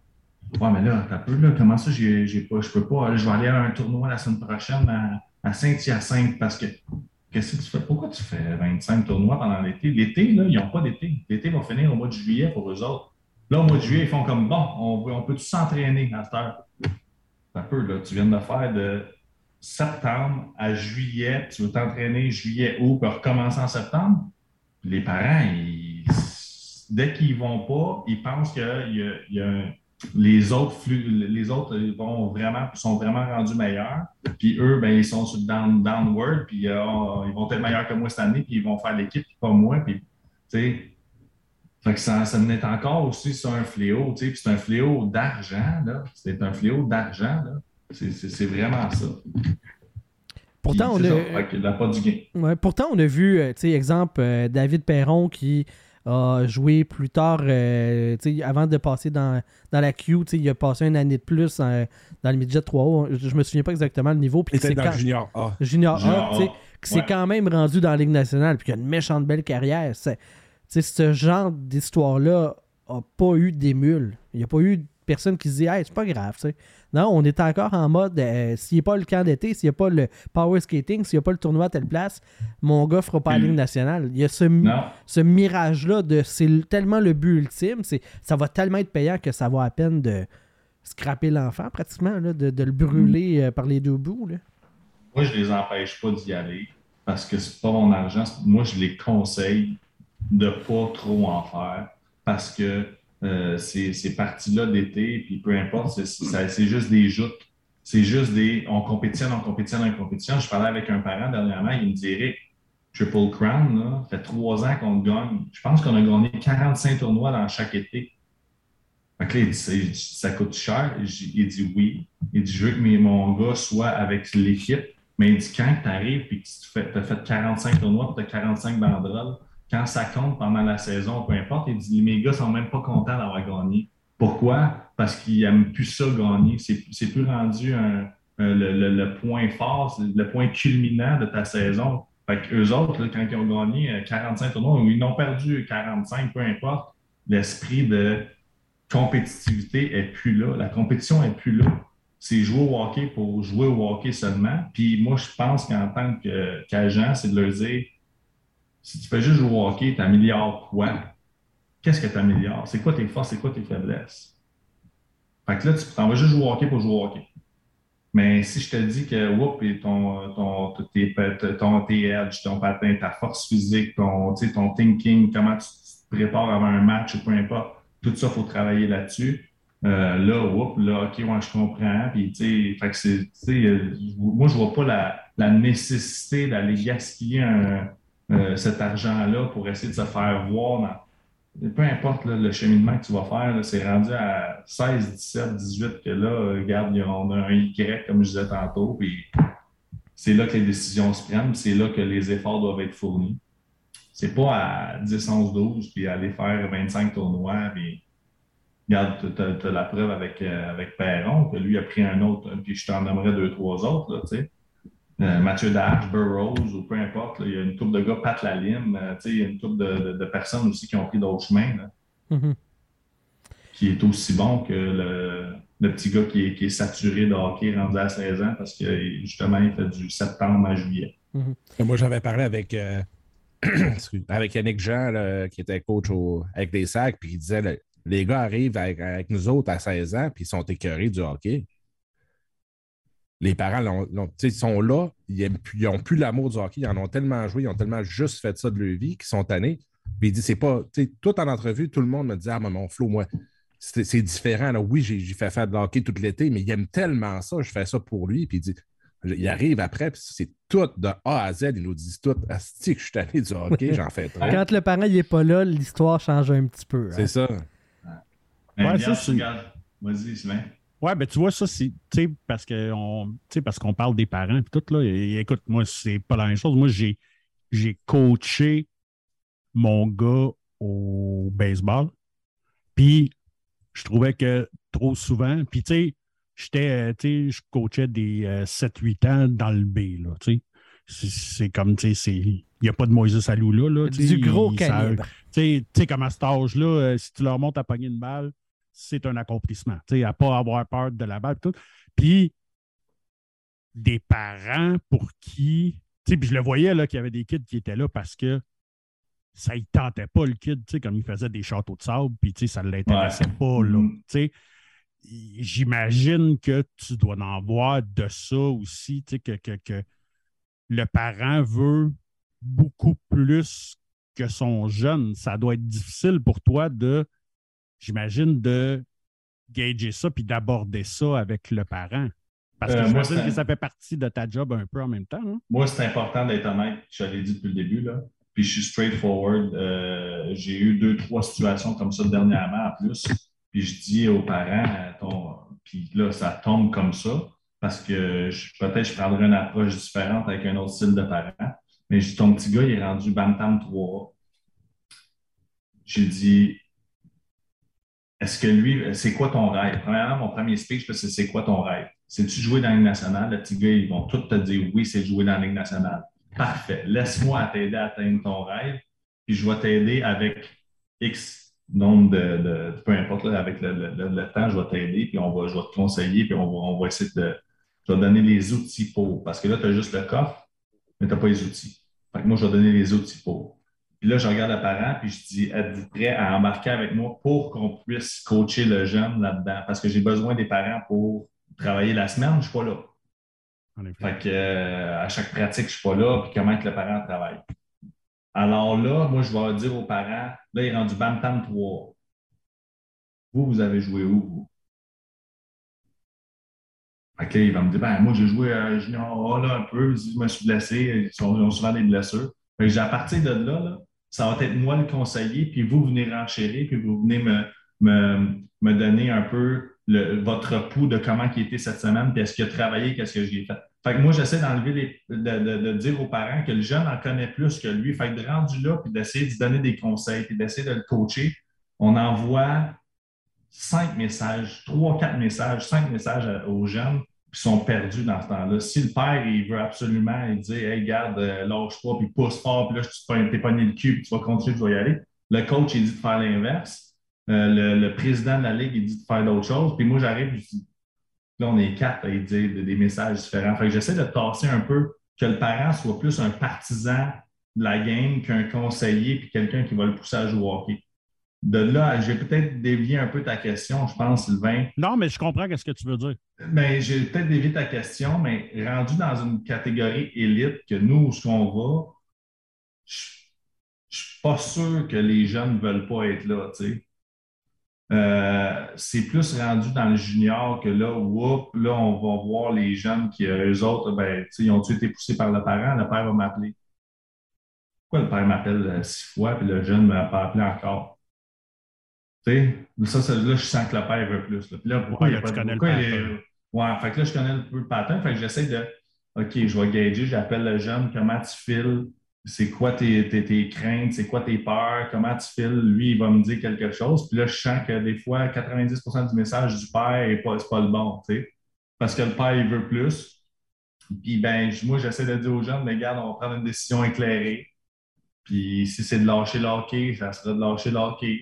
Ouais, mais là, t'as peu, là, comment ça, j'ai, j'ai pas, je peux pas, je vais aller à un tournoi la semaine prochaine à, à Saint-Hyacinthe parce que qu'est-ce que tu fais? Pourquoi tu fais 25 tournois pendant l'été? L'été, là, ils n'ont pas d'été. L'été va finir au mois de juillet pour eux autres. Là, au mois de juillet, ils font comme bon, on, on peut s'entraîner à cette heure? Un peu, là, tu viens de faire de septembre à juillet, tu veux t'entraîner juillet, août, puis recommencer en septembre, les parents, dès qu'ils ne vont pas, ils pensent que y a, les autres les autres vont vraiment, sont vraiment rendus meilleurs. Puis eux, ben, ils sont sur le downward, puis euh, ils vont être meilleurs que moi cette année, puis ils vont faire l'équipe, puis pas moi. Puis, fait que ça, ça encore aussi sur un fléau, puis c'est un fléau d'argent. C'est un fléau d'argent. C'est vraiment ça. Pourtant, on a, du gain. Ouais, pourtant, on a vu, euh, tu sais, exemple, euh, David Perron qui a joué plus tard, euh, avant de passer dans, dans la Q, il a passé une année de plus dans le midget 3 Je me souviens pas exactement le niveau. Puis c'est dans Junior A. Junior, A, qui s'est quand même rendu dans la Ligue nationale, puis qui a une méchante belle carrière. ce genre d'histoire-là n'a pas eu d'émule. Il n'y a pas eu personne qui se dit, hey, c'est pas grave. Non, on est encore en mode, euh, s'il n'y a pas le camp d'été, s'il n'y a pas le power skating, s'il n'y a pas le tournoi à telle place, mon gars ne fera pas la ligne nationale. Il y a ce, ce mirage-là de c'est tellement le but ultime, ça va tellement être payant que ça va à peine de scraper l'enfant pratiquement, là, de, le brûler euh, par les deux bouts. Moi, je ne les empêche pas d'y aller parce que c'est pas mon argent. Moi, je les conseille de ne pas trop en faire parce que euh, ces, parties-là d'été, puis peu importe, c'est juste des joutes. C'est juste des. On compétitionne, on compétitionne, on compétitionne. Je parlais avec un parent dernièrement, il me dirait Triple Crown, là, fait trois ans qu'on gagne. Je pense qu'on a gagné 45 tournois dans chaque été. Fait que là, il dit, ça coûte cher. Il dit oui. Il dit, je veux que mon gars soit avec l'équipe. Mais il dit, quand tu arrives et que tu as fait 45 tournois, tu as 45 banderoles, quand ça compte pendant la saison, peu importe, il dit mes gars sont même pas contents d'avoir gagné. Pourquoi? Parce qu'ils n'aiment plus ça gagner. C'est plus rendu un, le, point fort, le point culminant de ta saison. Fait qu'eux autres, quand ils ont gagné 45 euh, tournois, ou ils n'ont perdu 45, peu importe, l'esprit de compétitivité est plus là. La compétition est plus là. C'est jouer au hockey pour jouer au hockey seulement. Puis moi, je pense qu'en tant qu'agent, c'est de leur dire si tu fais juste jouer au hockey, tu améliores quoi? Qu'est-ce que tu améliores? C'est quoi tes forces? C'est quoi tes faiblesses? Fait que là, tu t'en vas juste jouer au hockey pour jouer au hockey. Mais si je te dis que whoop, ton, ton, tes, ton, tes edge, ton patin, ta force physique, ton, ton thinking, comment tu te prépares avant un match ou peu importe, tout ça, il faut travailler là-dessus. Euh, là, whoop, là, OK, ouais, je comprends. Puis, tu sais, euh, moi, je vois pas la, la nécessité d'aller gaspiller un, euh, cet argent-là pour essayer de se faire voir peu importe le cheminement que tu vas faire, c'est rendu à 16, 17, 18 que là, regarde, on a un Y, comme je disais tantôt, puis c'est là que les décisions se prennent, c'est là que les efforts doivent être fournis. C'est pas à 10, 11, 12, puis aller faire 25 tournois, puis regarde, tu as, la preuve avec, euh, avec Perron, que lui a pris un autre, puis je t'en nommerai deux, trois autres, tu sais. Euh, Mathieu Dash, Burroughs ou peu importe. il y a une couple de gars, Pat Lalim, euh, il y a une couple de, personnes aussi qui ont pris d'autres chemins. Mm-hmm. Qui est aussi bon que le, petit gars qui est, saturé de hockey rendu à 16 ans parce que justement, il fait du septembre à juillet. Mm-hmm. Moi, j'avais parlé avec, euh, avec Yannick Jean, qui était coach avec des sacs, puis il disait les gars arrivent avec, avec, nous autres à 16 ans, puis ils sont écœurés du hockey les parents ils sont là, ils n'ont plus l'amour du hockey, ils en ont tellement joué, ils ont tellement juste fait ça de leur vie qu'ils sont tannés. Puis il dit, c'est pas, tu sais, tout en entrevue, tout le monde me dit, ah, mais mon flot, moi, c'est différent. Oui, j'ai fait faire de hockey tout l'été, mais il aime tellement ça, je fais ça pour lui. Puis il dit, il arrive après, puis c'est tout de A à Z. Ils nous disent tout, Asti que je suis tanné du hockey, j'en fais trop. Quand le parent n'est pas là, l'histoire change un petit peu. C'est hein. ça. Ouais, ça, c'est. Vas-y, Sylvain. Ouais, ben tu vois, ça, c'est parce qu'on parce qu'on parle des parents et tout, là. écoute, moi, c'est pas la même chose. Moi, j'ai j'ai coaché mon gars au baseball. Puis je trouvais que trop souvent, puis tu sais, j'étais, tu sais, je coachais des 7-8 euh, ans dans le B, là, tu sais. C'est comme, tu sais, il n'y a pas de Moïse Salou là. là du gros calibre. Tu sais, comme à cet âge-là, euh, si tu leur montes à pogner une balle, c'est un accomplissement. À ne pas avoir peur de la balle. Tout. Puis, des parents pour qui. Puis je le voyais qu'il y avait des kids qui étaient là parce que ça ne tentait pas le kid, comme il faisait des châteaux de sable, puis ça ne l'intéressait pas. Là, mm-hmm. j'imagine que tu dois en voir de ça aussi, que, que, que le parent veut beaucoup plus que son jeune. Ça doit être difficile pour toi de, j'imagine, de gager ça puis d'aborder ça avec le parent. Parce que euh, j'imagine que ça fait partie de ta job un peu en même temps. Hein? Moi, c'est important d'être honnête. Je l'ai dit depuis le début. Là. Puis je suis straightforward. Euh, j'ai eu deux, trois situations comme ça dernièrement en plus. Puis je dis aux parents, puis là, ça tombe comme ça, parce que peut-être je prendrais une approche différente avec un autre style de parent. Mais je dis, ton petit gars, il est rendu Bantam 3. J'ai dit, est-ce que lui, c'est quoi ton rêve? Premièrement, mon premier speech, c'est c'est quoi ton rêve? C'est-tu jouer dans la Ligue nationale? Le petit gars, ils vont tous te dire oui, c'est jouer dans la Ligue nationale. Parfait. Laisse-moi t'aider à atteindre ton rêve, puis je vais t'aider avec X nombre de, peu importe, avec le, temps, je vais t'aider, puis on va, je vais te conseiller, puis on va, on va essayer de, je vais te donner les outils pour. Parce que là, tu as juste le coffre, mais tu n'as pas les outils. Fait que moi, je vais donner les outils pour. Puis là, je regarde le parent, puis je dis, êtes-vous prêt à embarquer avec moi pour qu'on puisse coacher le jeune là-dedans? Parce que j'ai besoin des parents pour travailler la semaine, je ne suis pas là. Fait que, euh, à chaque pratique, je ne suis pas là, puis comment que le parent travaille? Alors là, moi, je vais dire aux parents, là, il est rendu Bantam 3. Vous, vous avez joué où, vous? Fait que là, il va me dire, ben, moi, j'ai joué à Junior A, là, un peu, je me suis blessé, ils ont souvent des blessures. Fait que à partir de là, ça va être moi le conseiller, puis vous venez renchérir, puis vous venez me, me, me donner un peu votre pouls de comment il était cette semaine, puis est-ce qu'il a travaillé, qu'est-ce que j'ai fait. Fait que moi, j'essaie d'enlever de, de, dire aux parents que le jeune en connaît plus que lui. Fait que de rendu là, puis d'essayer de lui donner des conseils, puis d'essayer de le coacher, on envoie cinq messages, trois, quatre messages, cinq messages aux jeunes qui sont perdus dans ce temps-là. Si le père, il veut absolument, il dit Hey, garde, euh, lâche-toi, puis pousse fort, puis là, tu t'es pogné le cul, puis tu vas continuer, tu vas y aller. Le coach, il dit de faire l'inverse. Euh, le, président de la ligue, il dit de faire d'autres choses. Puis moi, j'arrive, je dis Là, on est quatre à dire des messages différents. Fait que j'essaie de tasser un peu que le parent soit plus un partisan de la game qu'un conseiller puis quelqu'un qui va le pousser à jouer au hockey. De là, j'ai peut-être dévié un peu ta question, je pense, Sylvain. Non, mais je comprends ce que tu veux dire. Mais j'ai peut-être dévié ta question, mais rendu dans une catégorie élite que nous, où ce qu'on va, je ne suis pas sûr que les jeunes ne veulent pas être là. Tu sais. Euh, c'est plus rendu dans le junior que là, whoop, là, on va voir les jeunes qui, eux autres, ben, ils ont été poussés par le parent? Le père va m'appeler. Pourquoi le père m'appelle euh, six fois puis le jeune ne m'a pas appelé encore? Tu sais, ça, là, je sens que le père veut plus. Puis là, pourquoi il n'y a pas de. Pourquoi il est... Ouais, fait que là, je connais un peu le pattern. Fait que j'essaie de. OK, je vais gager, j'appelle le jeune, comment tu files? c'est quoi tes, tes, craintes, c'est quoi tes peurs, comment tu files. Lui, il va me dire quelque chose. Puis là, je sens que des fois, 90% du message du père n'est pas, pas le bon, tu sais. Parce que le père, il veut plus. Puis ben, moi, j'essaie de dire aux jeunes, mais regarde, on va prendre une décision éclairée. Puis si c'est de lâcher le hockey, ça sera de lâcher le hockey.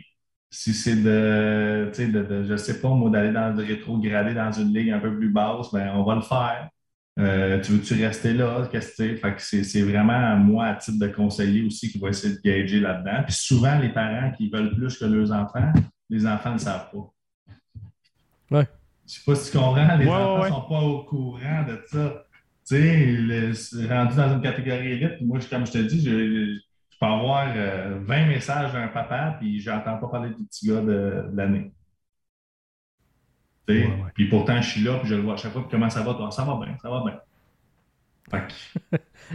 Si c'est de, de, de, je sais pas, moi, d'aller dans le rétrogradé dans une ligue un peu plus basse, ben, on va le faire. Euh, tu veux-tu rester là? Qu'est-ce que c'est vraiment moi, à titre de conseiller aussi, qui va essayer de gager là-dedans. Puis souvent, les parents qui veulent plus que leurs enfants, les enfants ne savent pas. Ouais. Je sais pas si tu comprends, les enfants ne sont pas au courant de ça. Tu sais, rendu dans une catégorie élite, moi, comme je te dis, je, peux avoir 20 euh, messages d'un papa, puis j'entends pas parler du petit gars de l'année. Puis pourtant, je suis là, puis je le vois à chaque fois, comment ça va, toi? Ça va bien, ça va bien.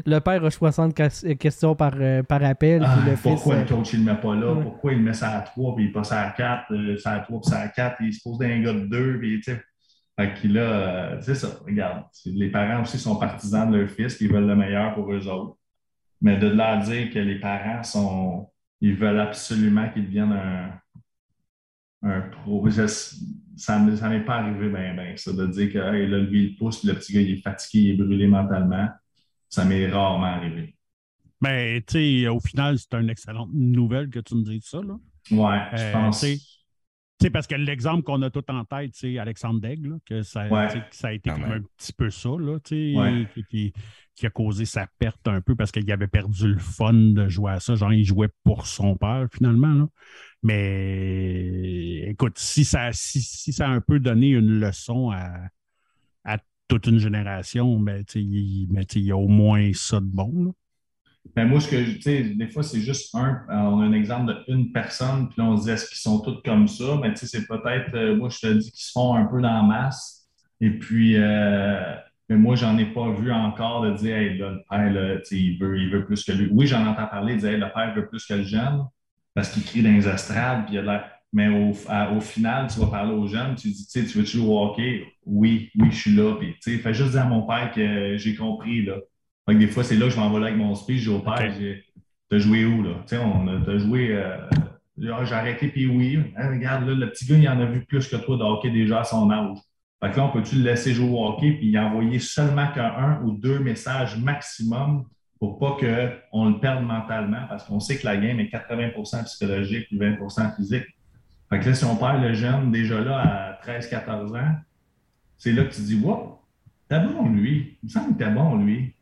le père a 60 questions par, euh, par appel. Ah, le pourquoi le coach ne le met pas là? Pourquoi il met ça à 3 puis il passe à 4? Euh, ça à 3 puis ça à 4, il se pose d'un gars de 2. Puis, fait que là, euh, c'est ça, regarde. Les parents aussi sont partisans de leur fils, qui veulent le meilleur pour eux autres. Mais de là à dire que les parents sont. Ils veulent absolument qu'ils deviennent un, un pro ça ne m'est pas arrivé ben, ben, ça, de dire que hey, là, lui, il pousse, le petit gars, il est fatigué, il est brûlé mentalement. Ça m'est rarement arrivé. Mais, tu sais, au final, c'est une excellente nouvelle que tu me dises ça, là. Ouais, je euh, pense. Sais, parce que l'exemple qu'on a tout en tête, c'est Alexandre Daigle, que ça, ça, a été comme un petit peu ça, là, qui, qui, a causé sa perte un peu parce qu'il avait perdu le fun de jouer à ça. Genre, il jouait pour son père, finalement. Là. Mais écoute, si ça, si, ça a un peu donné une leçon à, toute une génération, ben, il y a au moins ça de bon. Ben moi, ce que tu sais, des fois, c'est juste un. On a un exemple d'une personne, puis là, on se dit est-ce qu'ils sont tous comme ça? Mais tu sais, c'est peut-être, euh, moi, je te dis qu'ils se font un peu dans la masse. Et puis, euh, mais moi, j'en ai pas vu encore de dire hey, le père, il, veut, il veut plus que lui. Oui, j'en entends parler, de dire le père veut plus que le jeune parce qu'il crie dans les astrales, puis. Mais au, au, final, tu vas parler aux jeunes, tu dis, tu veux jouer au hockey? Oui, oui, je suis là. Puis, tu sais, fais juste dire à mon père que j'ai compris, là des fois, c'est là que je m'envole avec mon speech. J'ai au père, t'as joué où, là? Tu sais, on a joué. Euh, j'ai arrêté, puis oui. Hein, regarde, là, le petit gars, il en a vu plus que toi de hockey déjà à son âge. Fait que là, on peut-tu le laisser jouer au hockey puis envoyer seulement qu'un ou deux messages maximum pour pas qu'on le perde mentalement? Parce qu'on sait que la game est 80% psychologique et 20% physique. Fait que là, si on perd le jeune déjà là à 13-14 ans, c'est là que tu dis, wow, t'es bon, lui. Il me semble que t'es bon, lui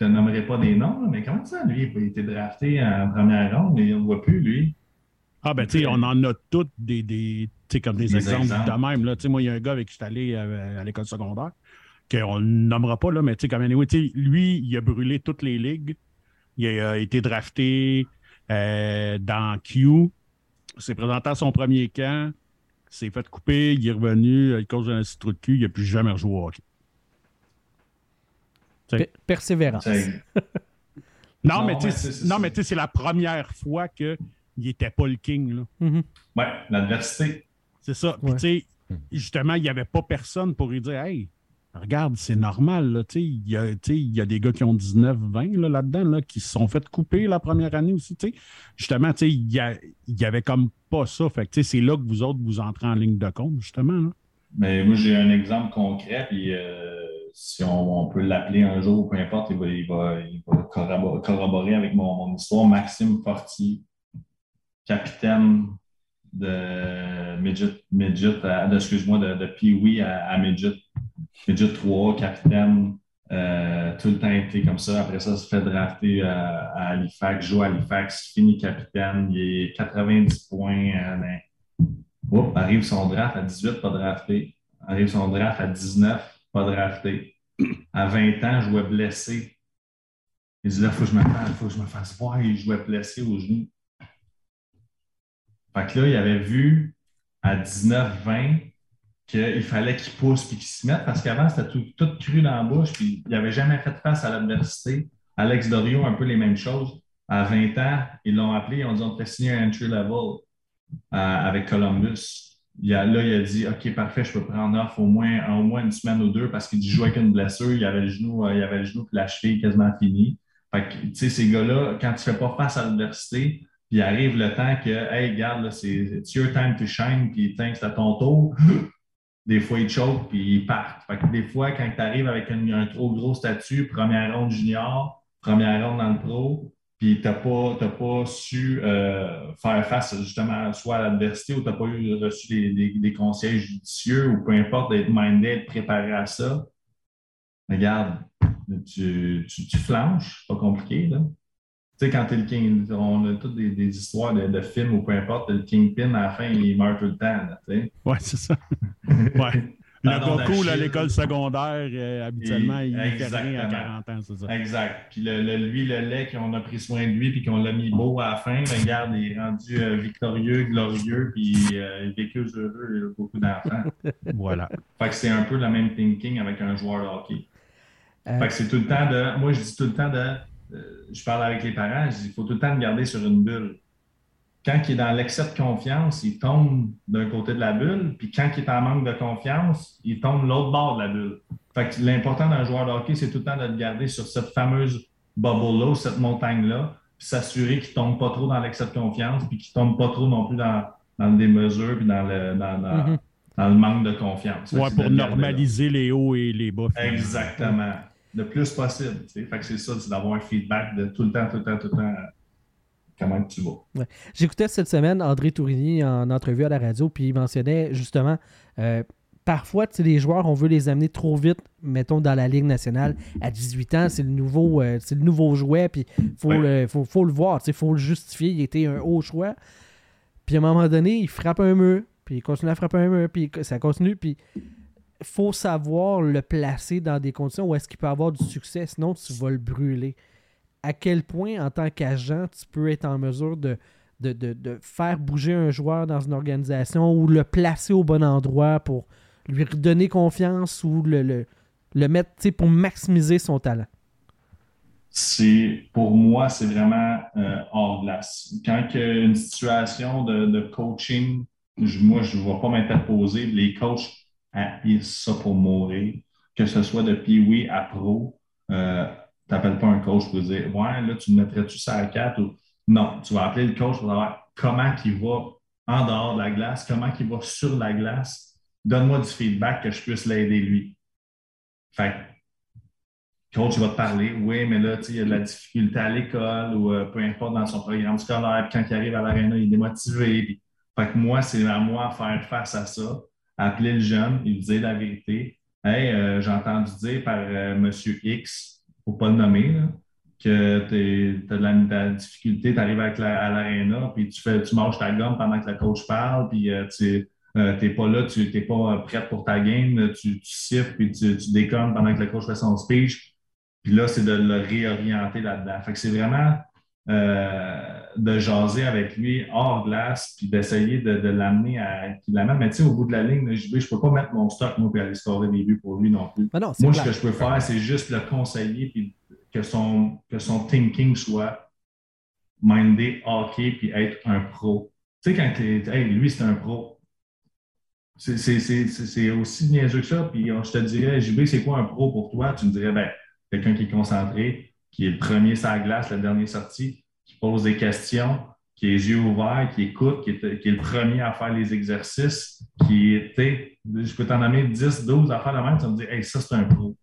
te nommerai pas des noms, mais comment ça, lui, il a été drafté en première ronde, mais on ne voit plus, lui? Ah, ben, tu sais, on en a tous des, des, comme des, exemples, de même. Là. Moi, il y a un gars avec qui je suis allé à, l'école secondaire, qu'on ne nommera pas, là, mais tu sais, comme anyway, lui, il a brûlé toutes les ligues. Il a, été drafté euh, dans Q. s'est présenté à son premier camp. s'est fait couper. Il est revenu. Il cause d'un trou de cul. Il n'a plus jamais rejoué au hockey persévérance. non, mais tu sais, c'est la première fois qu'il n'était pas le king. Là. Mm-hmm. Ouais, l'adversité. C'est ça. Puis, tu sais, justement, il n'y avait pas personne pour lui dire Hey, regarde, c'est normal. Il y, a, y a des gars qui ont 19, 20 là, dedans là, qui se sont fait couper la première année aussi. T'sais. Justement, il n'y avait comme pas ça. Fait que c'est là que vous autres, vous entrez en ligne de compte, justement. Mais moi, j'ai un exemple concret. Puis, euh, si on, peut l'appeler un jour, peu importe, il va, corroborer, avec mon, histoire. Maxime Forti, capitaine de Midget, excuse-moi, de, de Pee-Wee à, à, Midget, Midget 3, capitaine. Euh, tout le temps été comme ça. Après ça, se fait drafter à, Halifax, joue à Halifax, finit capitaine, il est 90 points. Euh, arrive son draft à 18, pas drafté. Arrive son draft à 19, pas drafté. À 20 ans, je jouais blessé. Il dit là, il faut, que je me fasse, faut que je me fasse voir. Il jouait blessé au genou. Fait que là, il avait vu à 19-20 qu'il fallait qu'il pousse puis qu'il s'y mette parce qu'avant, c'était tout, tout, cru dans la bouche puis il n'avait jamais fait face à l'adversité. Alex Dorio, un peu les mêmes choses. À 20 ans, ils l'ont appelé, ils ont dit on te signer un entry level euh, avec Columbus là, il a dit OK, parfait, je peux prendre off au moins, au moins une semaine ou deux parce qu'il jouait avec une blessure, il avait le genou, euh, il avait le genou et la cheville quasiment fini. Fait que, tu sais, ces gars-là, quand tu ne fais pas face à l'adversité, puis il arrive le temps que, hey, regarde, c'est it's your time to shine, puis c'est à ton tour. Des fois, ils choquent, puis ils partent. Fait que des fois, quand tu arrives avec un, un, trop gros statut, première ronde junior, première ronde dans le pro, puis tu n'as pas, pas, su euh, faire face justement soit à l'adversité ou tu n'as pas eu reçu des, conseils judicieux ou peu importe, d'être minded, d'être préparé à ça. Regarde, tu, tu, flanches, pas compliqué. Là. Tu sais, quand tu es le king, on a toutes des, histoires de, films ou peu importe, le kingpin, à la fin, il meurt tout le temps. Oui, c'est ça. ouais. Le à l'école secondaire, euh, habituellement, il est rien à 40 ans, c'est ça. Exact. Puis le, lui, le lait, qu'on a pris soin de lui, puis qu'on l'a mis beau à la fin, ben, regarde, il est rendu euh, victorieux, glorieux, puis euh, il vécu heureux, il a beaucoup d'enfants. voilà. Fait que c'est un peu le même thinking avec un joueur de hockey. Fait que c'est tout le temps de. Moi, je dis tout le temps de. je parle avec les parents, je dis il faut tout le temps le garder sur une bulle quand il est dans l'excès de confiance, il tombe d'un côté de la bulle, puis quand il est en manque de confiance, il tombe l'autre bord de la bulle. Fait l'important d'un joueur de hockey, c'est tout le temps de le garder sur cette fameuse bubble-là, cette montagne-là, puis s'assurer qu'il ne tombe pas trop dans l'excès de confiance, puis qu'il ne tombe pas trop non plus dans, dans le démesure, puis dans le, dans, le manque de confiance. Ouais, pour normaliser les hauts et les bas. Exactement. Le plus possible. Fait que c'est ça, c'est d'avoir un feedback de tout le temps, tout le temps, tout le temps comment tu vas. J'écoutais cette semaine André Tourigny en entrevue à la radio, puis il mentionnait justement euh, parfois, les joueurs, on veut les amener trop vite, mettons, dans la Ligue nationale. À 18 ans, c'est le nouveau, euh, le nouveau jouet, puis il faut, le, faut, le voir, il faut le justifier. Il était un haut choix. Puis à un moment donné, il frappe un mur, puis il continue à frapper un mur, puis ça continue, puis faut savoir le placer dans des conditions où est-ce qu'il peut avoir du succès, sinon tu vas le brûler. À quel point, en tant qu'agent, tu peux être en mesure de, de, faire bouger un joueur dans une organisation ou le placer au bon endroit pour lui redonner confiance ou le, le, le mettre pour maximiser son talent? C'est pour moi, c'est vraiment euh, hors glace. Quand il y a une situation de, coaching, moi, je ne vais pas m'interposer. Les coachs haïssent ça pour mourir. Que ce soit de pee à pro, euh, tu n'appelles pas un coach pour dire Ouais, là, tu me mettrais-tu ça à 4 ou? Non, tu vas appeler le coach pour savoir comment il va en dehors de la glace, comment il va sur la glace. Donne-moi du feedback que je puisse l'aider lui. Fait coach va te parler, oui, mais là, il y a de la difficulté à l'école ou euh, peu importe dans son programme scolaire, puis quand il arrive à l'aréna, il est démotivé. fait que moi, c'est à moi de faire face à ça, appeler le jeune et lui dire la vérité. Hey, euh, j'ai entendu dire par euh, M. X, il faut pas le nommer, que tu as de la, difficulté, tu arrives à l'aréna, puis tu, fais, tu manges ta gomme pendant que le coach parle, puis tu n'es pas là, tu n'es pas prête pour ta game, tu, tu siffles, puis tu, tu déconnes pendant que le coach fait son speech puis là, c'est de le réorienter là-dedans. Fait que c'est vraiment euh, de jaser avec lui hors glace, puis d'essayer de, l'amener à qu'il l'amène. Mais tu sais, au bout de la ligne, je ne peux pas mettre mon stock, moi, puis aller scorer des buts pour lui non plus. moi, ce que je peux faire, c'est juste le conseiller, puis que son, que son thinking soit mindé hockey, puis être un pro. Tu sais, quand hey, lui, c'est un pro. C'est aussi niaiseux que ça. Puis je te dirais, JB, c'est quoi un pro pour toi? Tu me dirais, ben, quelqu'un qui est concentré, qui est le premier sur la glace, la dernière sortie, qui pose des questions, qui a les yeux ouverts, qui écoute, qui est, le premier à faire les exercices, qui était, je peux t'en nommer 10, 12 à faire la même, tu me dire, hey, ça, c'est un pro.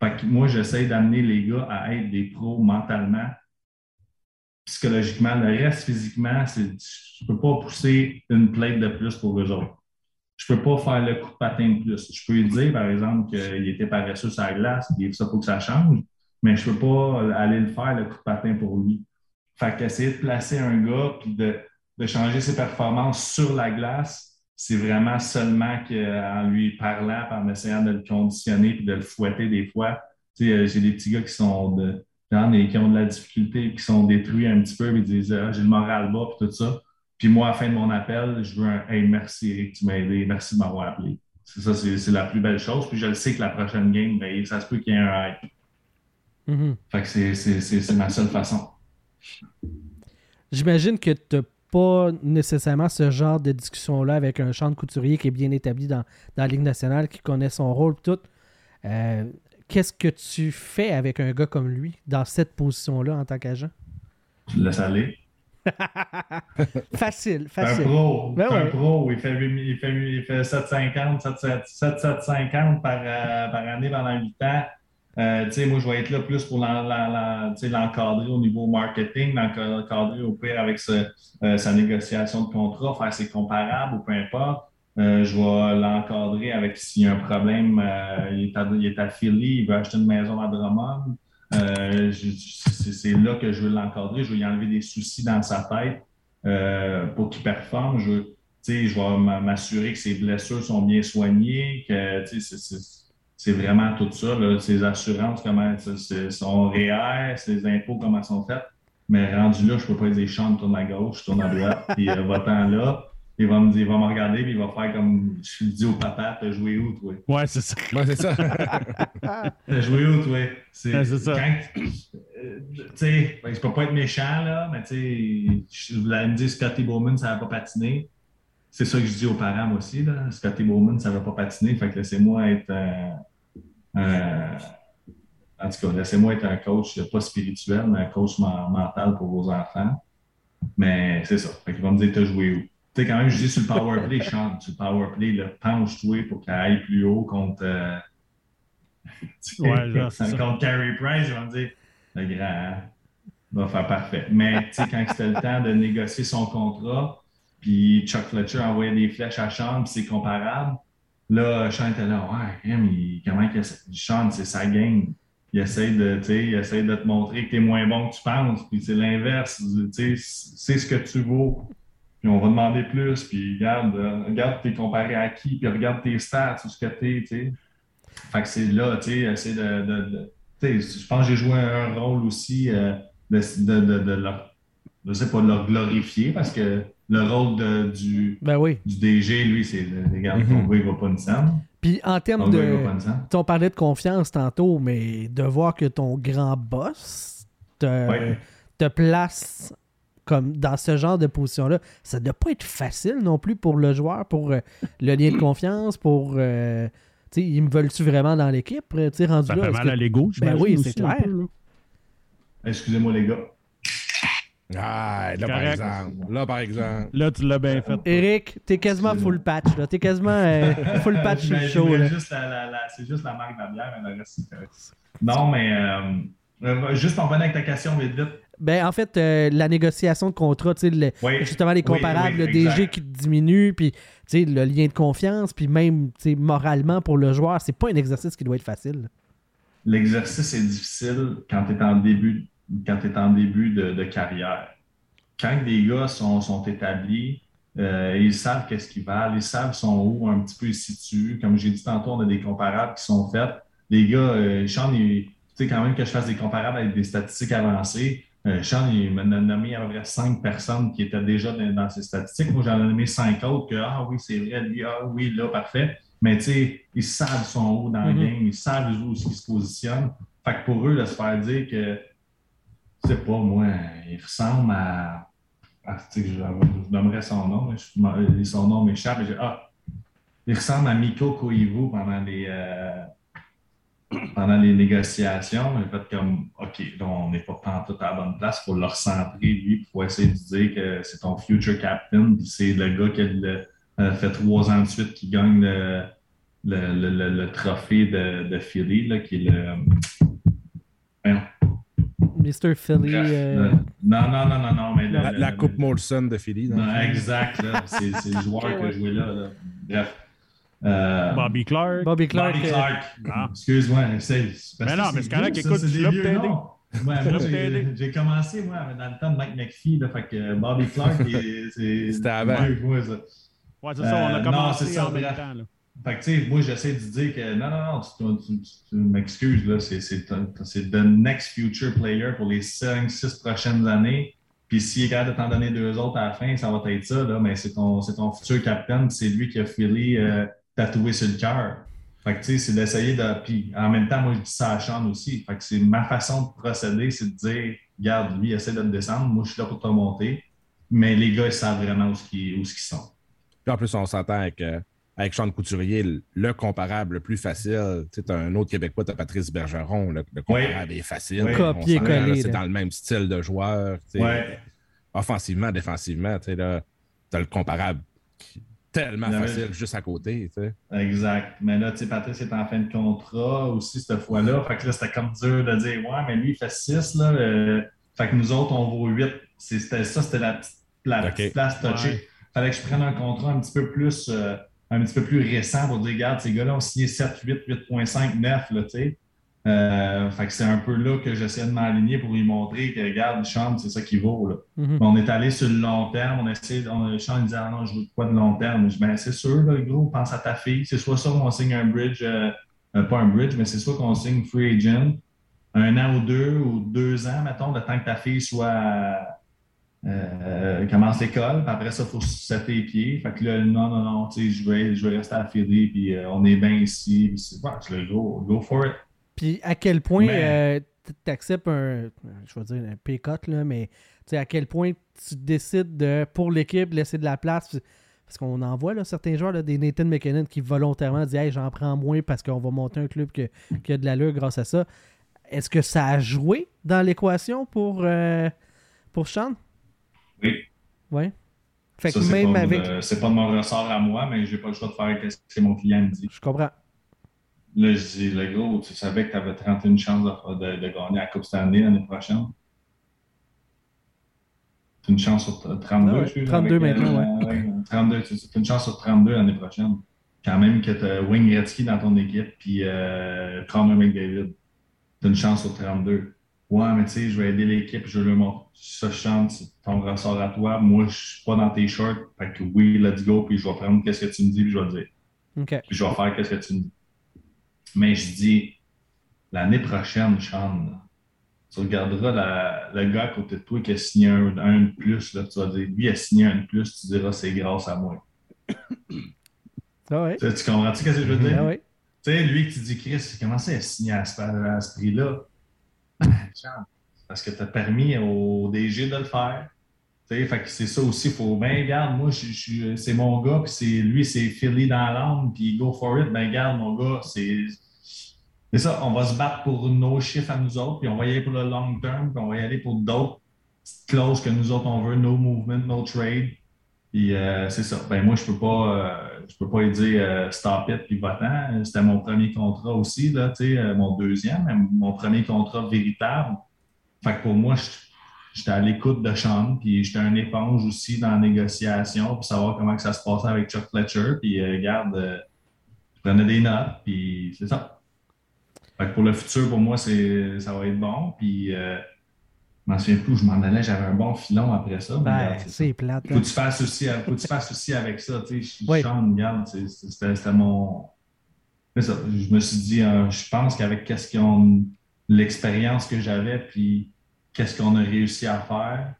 Fait que moi, j'essaie d'amener les gars à être des pros mentalement, psychologiquement. Le reste, physiquement, je ne peux pas pousser une plainte de plus pour eux autres je ne peux pas faire le coup de patin de plus. Je peux lui dire, par exemple, qu'il était paresseux sur la glace, ça faut que ça change, mais je ne peux pas aller le faire, le coup de patin pour lui. Fait qu'essayer de placer un gars puis de, changer ses performances sur la glace, c'est vraiment seulement en lui parlant, en essayant de le conditionner puis de le fouetter des fois. Euh, j'ai des petits gars qui sont de, qui ont de la difficulté, qui sont détruits un petit peu, et disent ah, j'ai le moral bas, puis tout ça. Puis moi, à la fin de mon appel, je veux un Hey, merci Eric, tu m'as aidé, merci de m'avoir appelé. C'est ça, c'est la plus belle chose. Puis je le sais que la prochaine game, ben, ça se peut qu'il y ait un hype. Mm-hmm. Fait que c'est ma seule façon. J'imagine que tu n'as pas nécessairement ce genre de discussion-là avec un champ de couturier qui est bien établi dans, la Ligue nationale, qui connaît son rôle, tout. Euh, qu'est-ce que tu fais avec un gars comme lui dans cette position-là en tant qu'agent? Tu le laisses aller. facile, facile. Un pro, ben un pro, il fait, il fait, il fait 750, 750 par, euh, par année pendant 8 ans. Euh, moi, je vais être là plus pour l'encadrer au niveau marketing, l'encadrer au pire avec euh, sa négociation de contrat, faire ses comparables ou peu importe. je vais l'encadrer avec s'il y a un problème, il, est à, il Philly, il veut acheter une maison à Drummond. Euh, c'est là que je veux l'encadrer. Je veux y enlever des soucis dans sa tête euh, pour qu'il performe. Je, je vais m'assurer que ses blessures sont bien soignées, que c'est vraiment tout ça. ses assurances, comment sont réelles, ses impôts, comment sont faits. Mais rendu là, je ne peux pas dire chante, tourne à gauche, tourne à droite, puis euh, va-t'en là il va me, il va me regarder et il va faire comme je dis au papa, t'as joué où, toi? Ouais, c'est ça. Ouais, c'est ça. t'as joué où, toi? C'est ça. Quand, euh, tu sais, ben, je peux pas être méchant, là, mais tu sais, je me dire Scotty Bowman, ça va pas patiner. C'est ça que je dis aux parents, moi aussi, là. Scotty Bowman, ça va pas patiner. Fait que laissez-moi être. Euh, en tout cas, laissez-moi être un coach, pas spirituel, mais un coach mental pour vos enfants. Mais c'est ça. Fait qu'il va me dire, t'as joué où? sais, quand même, je dis sur le powerplay, chante sur le powerplay, le penche-toi pour qu'elle aille plus haut contre. Euh, ouais, genre, contre Carey Price, ils vont me dire le grand va faire parfait. Mais tu sais, quand c'était le temps de négocier son contrat, puis Chuck Fletcher envoyait des flèches à Sean, puis c'est comparable. Là, Sean était là, ouais, il, comment il Sean, c'est sa game. Il essaie, de, il essaie de te montrer que tu es moins bon que tu penses, puis c'est l'inverse. Tu sais, c'est ce que tu vaux puis on va demander plus, puis regarde, regarde t'es comparé à qui, puis regarde tes stats, tout ce que t'es, tu sais. Fait que c'est là, tu sais, essayer de, de, de je pense que j'ai joué un rôle aussi euh, de, de, de, de leur, je sais pas, de leur glorifier, parce que le rôle de, du, Ben oui. du DG, lui, c'est, regarde, ton Mhm. gars, il va pas une scène. Puis en Ton termes gars, il va de. On parlait de confiance tantôt, mais de voir que ton grand boss te, Ouais. te place comme dans ce genre de position-là, ça ne doit pas être facile non plus pour le joueur, pour euh, le lien de confiance, pour. euh, tu sais, ils me veulent-tu vraiment dans l'équipe? Rendu Ça là, fait mal que- à l'ego, Ben oui, c'est clair. Excusez-moi, les gars. Ah, là, par exemple. Là, par exemple. Là, tu l'as bien fait. Eric, t'es quasiment full patch. là. T'es quasiment euh, full patch sur le show. c'est juste la marque de la bière, mais le reste. Non, mais euh, euh, juste pour revenir avec ta question vite vite. Ben, en fait, euh, la négociation de contrat, tu sais, le- Oui. justement les comparables, oui, le DG qui diminue, puis tu sais, le lien de confiance, puis même tu sais, moralement pour le joueur, c'est pas un exercice qui doit être facile. L'exercice est difficile quand tu es en début, quand t'es en début de, de carrière. Quand les gars sont, sont établis, euh, ils savent qu'est-ce qu'ils valent, ils savent sont où un petit peu ils se situent. Comme j'ai dit tantôt, on a des comparables qui sont faits. Les gars, euh, Sean, tu sais, quand même que je fasse des comparables avec des statistiques avancées, euh, Sean, il m'a nommé à peu près cinq personnes qui étaient déjà dans, dans ces statistiques. Moi, j'en ai nommé cinq autres que, ah oui, c'est vrai, lui, ah oui, là, parfait. Mais tu sais, ils savent son où dans le Mhm. game, ils savent où ils se positionnent. Fait que pour eux, de se faire dire que, sais pas, moi, il ressemble à. je, je nommerais son nom, je- son nom m'échappe. Ah, il ressemble à Miko Koivu pendant les. euh, pendant les négociations, j'ai fait comme, OK, donc on n'est pas en tout à la bonne place, il faut le recentrer, lui, faut essayer de dire que c'est ton future captain, c'est le gars qui le- euh, fait trois ans de suite qui gagne le, le, le, le- trophée de, de Philly, là, qui le. Mr. Philly. euh, non, non, non, non, non, mais. le- La, le- la le- Coupe Molson de Philly. non, exact, c'est le joueur Ok, qui ouais. a joué là. là. Bref. Euh, Bobby Clark. Bobby Clark. Bobby euh, Clark. Ah. Excuse-moi, essaye. Mais non, mais c'est correct, écoute, je pour t'aider. noms. Ouais, moi, j'ai- commencé, moi, dans le temps de Mike McPhee, là, fait que Bobby Clark, c'est. C'était avant. que. Ouais, c'est ça, on a Euh, commencé non, c'est ça, en même temps. Fait que, tu sais, moi, j'essaie de dire que non, non, non, tu, m'excuses, là, c'est- the next future player pour les 5-6 prochaines années. Puis s'il est capable de t'en donner deux autres à la fin, ça va être ça, là, mais c'est ton, ton futur capitaine, c'est lui qui a filé euh, tatoué sur le cœur. Fait que, tu sais, c'est d'essayer de. En même temps, moi, je dis ça à Sean aussi. Fait que c'est ma façon de procéder, c'est de dire, regarde, lui, essaie de te descendre, moi, je suis là pour te remonter. Mais les gars, ils savent vraiment où qu'ils sont. Puis en plus, on s'entend euh, avec Sean Couturier, le, le comparable le plus facile. Tu sais, un autre Québécois, tu as Patrice Bergeron. Le, le comparable est facile. Oui. Là, là. C'est dans le même style de joueur. tu sais. Ouais. Offensivement, défensivement, tu as le comparable tellement Non, mais- facile juste à côté. tu sais. Exact. Mais là, tu sais, Patrice est en fin de contrat aussi cette fois-là. Fait que là, c'était comme dur de dire, ouais, mais lui, il fait 6, là. euh, fait que nous autres, on vaut 8. C'est- C'était ça, c'était la petite, la Ok. petite place touchée. Ouais. Fallait que je prenne un contrat un petit peu plus, euh, un petit peu plus récent pour dire, regarde, ces gars-là ont signé 7, 8, 8.5, 9, là, tu sais. Euh, fait que c'est un peu là que j'essaie de m'aligner pour lui montrer que, regarde, Sean, c'est ça qu'il vaut, là. mhm. On est allé sur le long terme. On a essayé, on, Sean disait, ah non, je veux quoi de long terme? Je dis, ben, c'est sûr, là, gros, pense à ta fille. C'est soit ça qu'on signe un bridge, euh, euh, pas un bridge, mais c'est soit qu'on signe free agent, un an ou deux, ou deux ans, mettons, le temps que ta fille soit, euh, commence l'école. Puis après ça, il faut se les pieds. Fait que là, non, non, non, tu sais, je vais, je vais rester à Philly, puis euh, on est bien ici. Puis c'est, ouais, le go, go for it. Puis à quel point Mais- tu acceptes un, je vais dire un là, mais tu sais, à quel point tu décides de, pour l'équipe, laisser de la place. Parce qu'on en voit là, certains joueurs, là, des Nathan McKinnon, qui volontairement disent Hey, j'en prends moins parce qu'on va monter un club que- qui a de l'allure grâce à ça. Est-ce que ça a joué dans l'équation pour, euh, pour Sean? Oui. Ouais. Fait Ça, que c'est même pas, avec. de- c'est pas de mon ressort à moi, mais j'ai pas le choix de faire ce que mon client me dit. Je comprends. Là, je dis, le gros, tu savais que tu avais 31 chances de, de- de gagner la Coupe Stanley l'année prochaine. Une chance sur 32, Ah ouais, excuse, 32 avec, maintenant, ouais, 32, c'est c'est une chance sur 32 l'année prochaine. Quand même que tu as Wayne Gretzky dans ton équipe, puis euh, Connor McDavid. C'est une chance sur 32. Ouais, mais tu sais, je vais aider l'équipe, je le montre. Ça, chante, ton ressort à toi. Moi, je suis pas dans tes shorts. Fait que oui, let's go, puis je vais prendre qu'est-ce que tu me dis, puis je vais le dire. OK. Puis je vais faire qu'est-ce que tu me dis. Mais je dis, l'année prochaine, Sean, tu regarderas la- le gars à côté de toi qui a signé un, un de plus, là, tu vas dire, lui a signé un de plus, tu diras, c'est grâce à moi. Ah ouais. Tu, tu comprends-tu ce que je veux dire? Ah ouais. Tu sais, lui que tu dis, Chris, comment ça, il a signé à ce, à ce prix-là? Parce que tu as permis au DG de le faire. C'est ça aussi, il faut, ben, garde, moi, c'est mon gars, puis c'est, lui, c'est Philly dans l'âme, puis go for it, ben, garde, mon gars, c'est. C'est ça, on va se battre pour nos chiffres à nous autres, puis on va y aller pour le long term, puis on va y aller pour d'autres clauses que nous autres, on veut, no movement, no trade. Puis euh, c'est ça. Ben moi, je peux pas, euh, je peux pas lui dire euh, stop it puis va-t'en. C'était mon premier contrat aussi, là, euh, mon deuxième, mais mon premier contrat véritable. Fait que pour moi, j'étais à l'écoute de Sean, puis j'étais un éponge aussi dans la négociation, pour savoir comment que ça se passait avec Chuck Fletcher. Puis euh, regarde, euh, je prenais des notes, puis c'est ça. Fait que pour le futur, pour moi, c'est, ça va être bon. Puis m'en souviens plus où je m'en allais, j'avais un bon filon après ça. Ben, c'est plate. Faut hein. que tu fasses aussi, faut que tu fasses aussi avec ça. Tu sais, je Oui. Sean, regarde, c'était mon. C'est ça. Je me suis dit, euh, je pense qu'avec qu'est-ce qu'on l'expérience que j'avais, puis qu'est-ce qu'on a réussi à faire,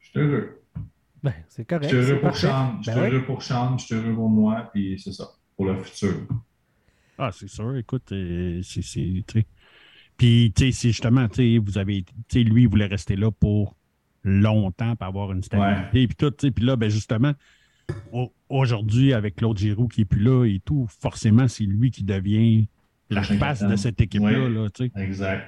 je suis heureux. Ben, c'est Je correct. suis heureux pour. Sean, je suis Ben oui. heureux pour Sean, je suis heureux pour moi, puis c'est ça, pour le futur. Ah, c'est sûr, écoute, euh, c'est. Puis, tu sais, c'est justement, tu sais, vous avez. Tu sais, lui, il voulait rester là pour longtemps pour avoir une stabilité. Puis tout, tu sais, puis là, ben justement, au- aujourd'hui, avec Claude Giroux qui est plus là et tout, forcément, c'est lui qui devient la face de cette équipe-là, là, tu sais. Exact.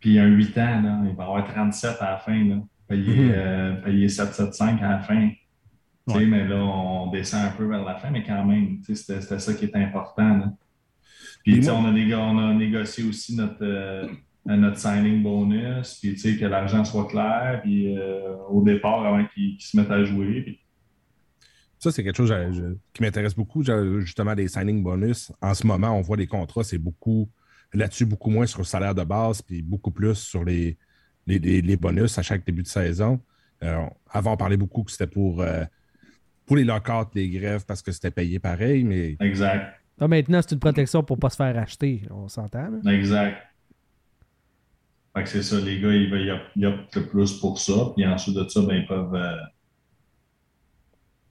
Puis un 8 ans, là, il va avoir 37 à la fin, là. Payer, Mhm. euh, payer 7,75 à la fin. Tu sais, Ouais. mais là, on descend un peu vers la fin, mais quand même, tu sais, c'était c'était ça qui est important. là. Puis, on, a négo- on a négocié aussi notre, euh, notre signing bonus, puis, tu sais, que l'argent soit clair, puis euh, au départ, avant qu'ils se mettent à jouer. Puis, Ça, c'est quelque chose euh, je- qui m'intéresse beaucoup, justement, des signing bonus. En ce moment, on voit les contrats, c'est beaucoup là-dessus, beaucoup moins sur le salaire de base, puis beaucoup plus sur les, les, les- les bonus à chaque début de saison. Euh, avant, on parlait beaucoup que c'était pour, euh, pour les lockouts, les grèves, parce que c'était payé pareil, mais exact, Là, maintenant, c'est une protection pour ne pas se faire acheter. On s'entend. là? exact. Fait que c'est ça, les gars, ils, ils optent- le plus pour ça, puis ensuite de ça, ben, ils peuvent. euh,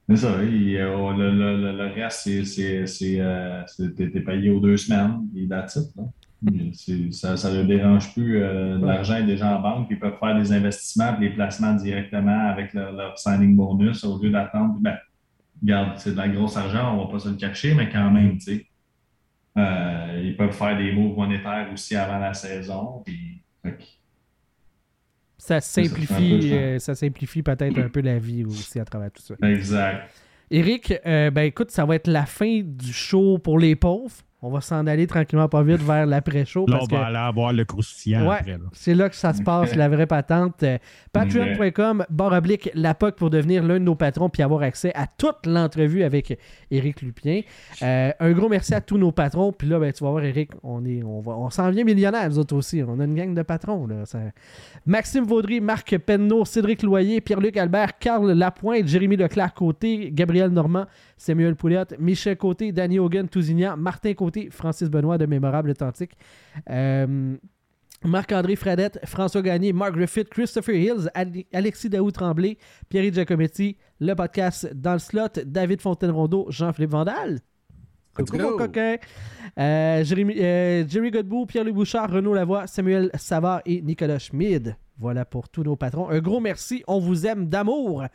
C'est ça, ils, euh, le, le- le- le reste, c'est- euh, T'es payé aux deux semaines, et that's it, là. Ça ne leur dérange plus. euh, L'argent est déjà en banque, puis ils peuvent faire des investissements et des placements directement avec leur, leur signing bonus au lieu d'attendre. Ben, regarde, c'est de la grosse argent, on ne va pas se le cacher, mais quand même, tu sais. Euh, ils peuvent faire des moves monétaires aussi avant la saison. Puis, Ça simplifie, ça. euh, ça simplifie peut-être un peu la vie aussi à travers tout ça. exact. Eric, euh, ben écoute, ça va être la fin du show pour les pauvres. On va s'en aller tranquillement pas vite vers l'après-show Là, on parce que va aller avoir le croustillant Ouais. après. C'est là que ça se passe, la vraie patente. Euh, Patreon.com, barre oblique, la POC pour devenir l'un de nos patrons puis avoir accès à toute l'entrevue avec Eric Lupien. Euh, un gros merci à tous nos patrons. Puis là, ben, tu vas voir, Eric, on, est, on, va, on s'en vient millionnaire, nous autres aussi. On a une gang de patrons. Là. Ça- Maxime Vaudry, Marc Penneau, Cédric Loyer, Pierre-Luc Albert, Carl Lapointe, Jérémy Leclerc-Côté, Gabriel Normand, Samuel Pouliot, Michel Côté, Danny Hogan, Tousignan, Martin Côté, Francis Benoît de Mémorable Authentique. Euh, Marc-André Fradette, François Gagné, Mark Griffith, Christopher Hills, Ale- Alexis Daou-Tremblay, Pierre Giacometti, le podcast Dans le slot, David Fontaine-Rondeau, Jean-Philippe Vandal. Coucou mon coquin. Euh, Jérémy- euh, Jerry Godbout, Pierre-Louis Bouchard, Renaud Lavoie, Samuel Savard et Nicolas Schmid. Voilà pour tous nos patrons. Un gros merci. On vous aime d'amour.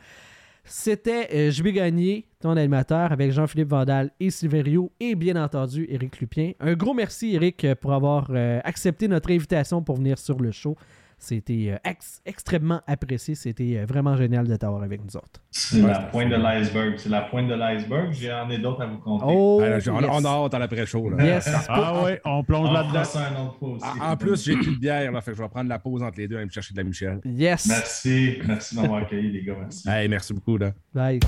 C'était euh, Je vais gagner, ton animateur, avec Jean-Philippe Vandal et Sylvain Rioux et bien entendu Éric Lupien. Un gros merci, Éric, pour avoir euh, accepté notre invitation pour venir sur le show. C'était euh, ex- extrêmement apprécié. C'était euh, vraiment génial de t'avoir avec nous autres. C'est Ouais, la pointe de l'iceberg. C'est la pointe de l'iceberg. J'en ai d'autres à vous compter. Oh, Ah, on, yes. on a hâte à l'après-show. Yes. Ah ouais, on plonge On là-dedans. En, plus, j'ai plus de bière, là, fait que je vais prendre la pause entre les deux et aller me chercher de la Michel. Yes. Merci. Merci de m'avoir accueilli, les gars. Merci. Hey, merci beaucoup. Là. Bye.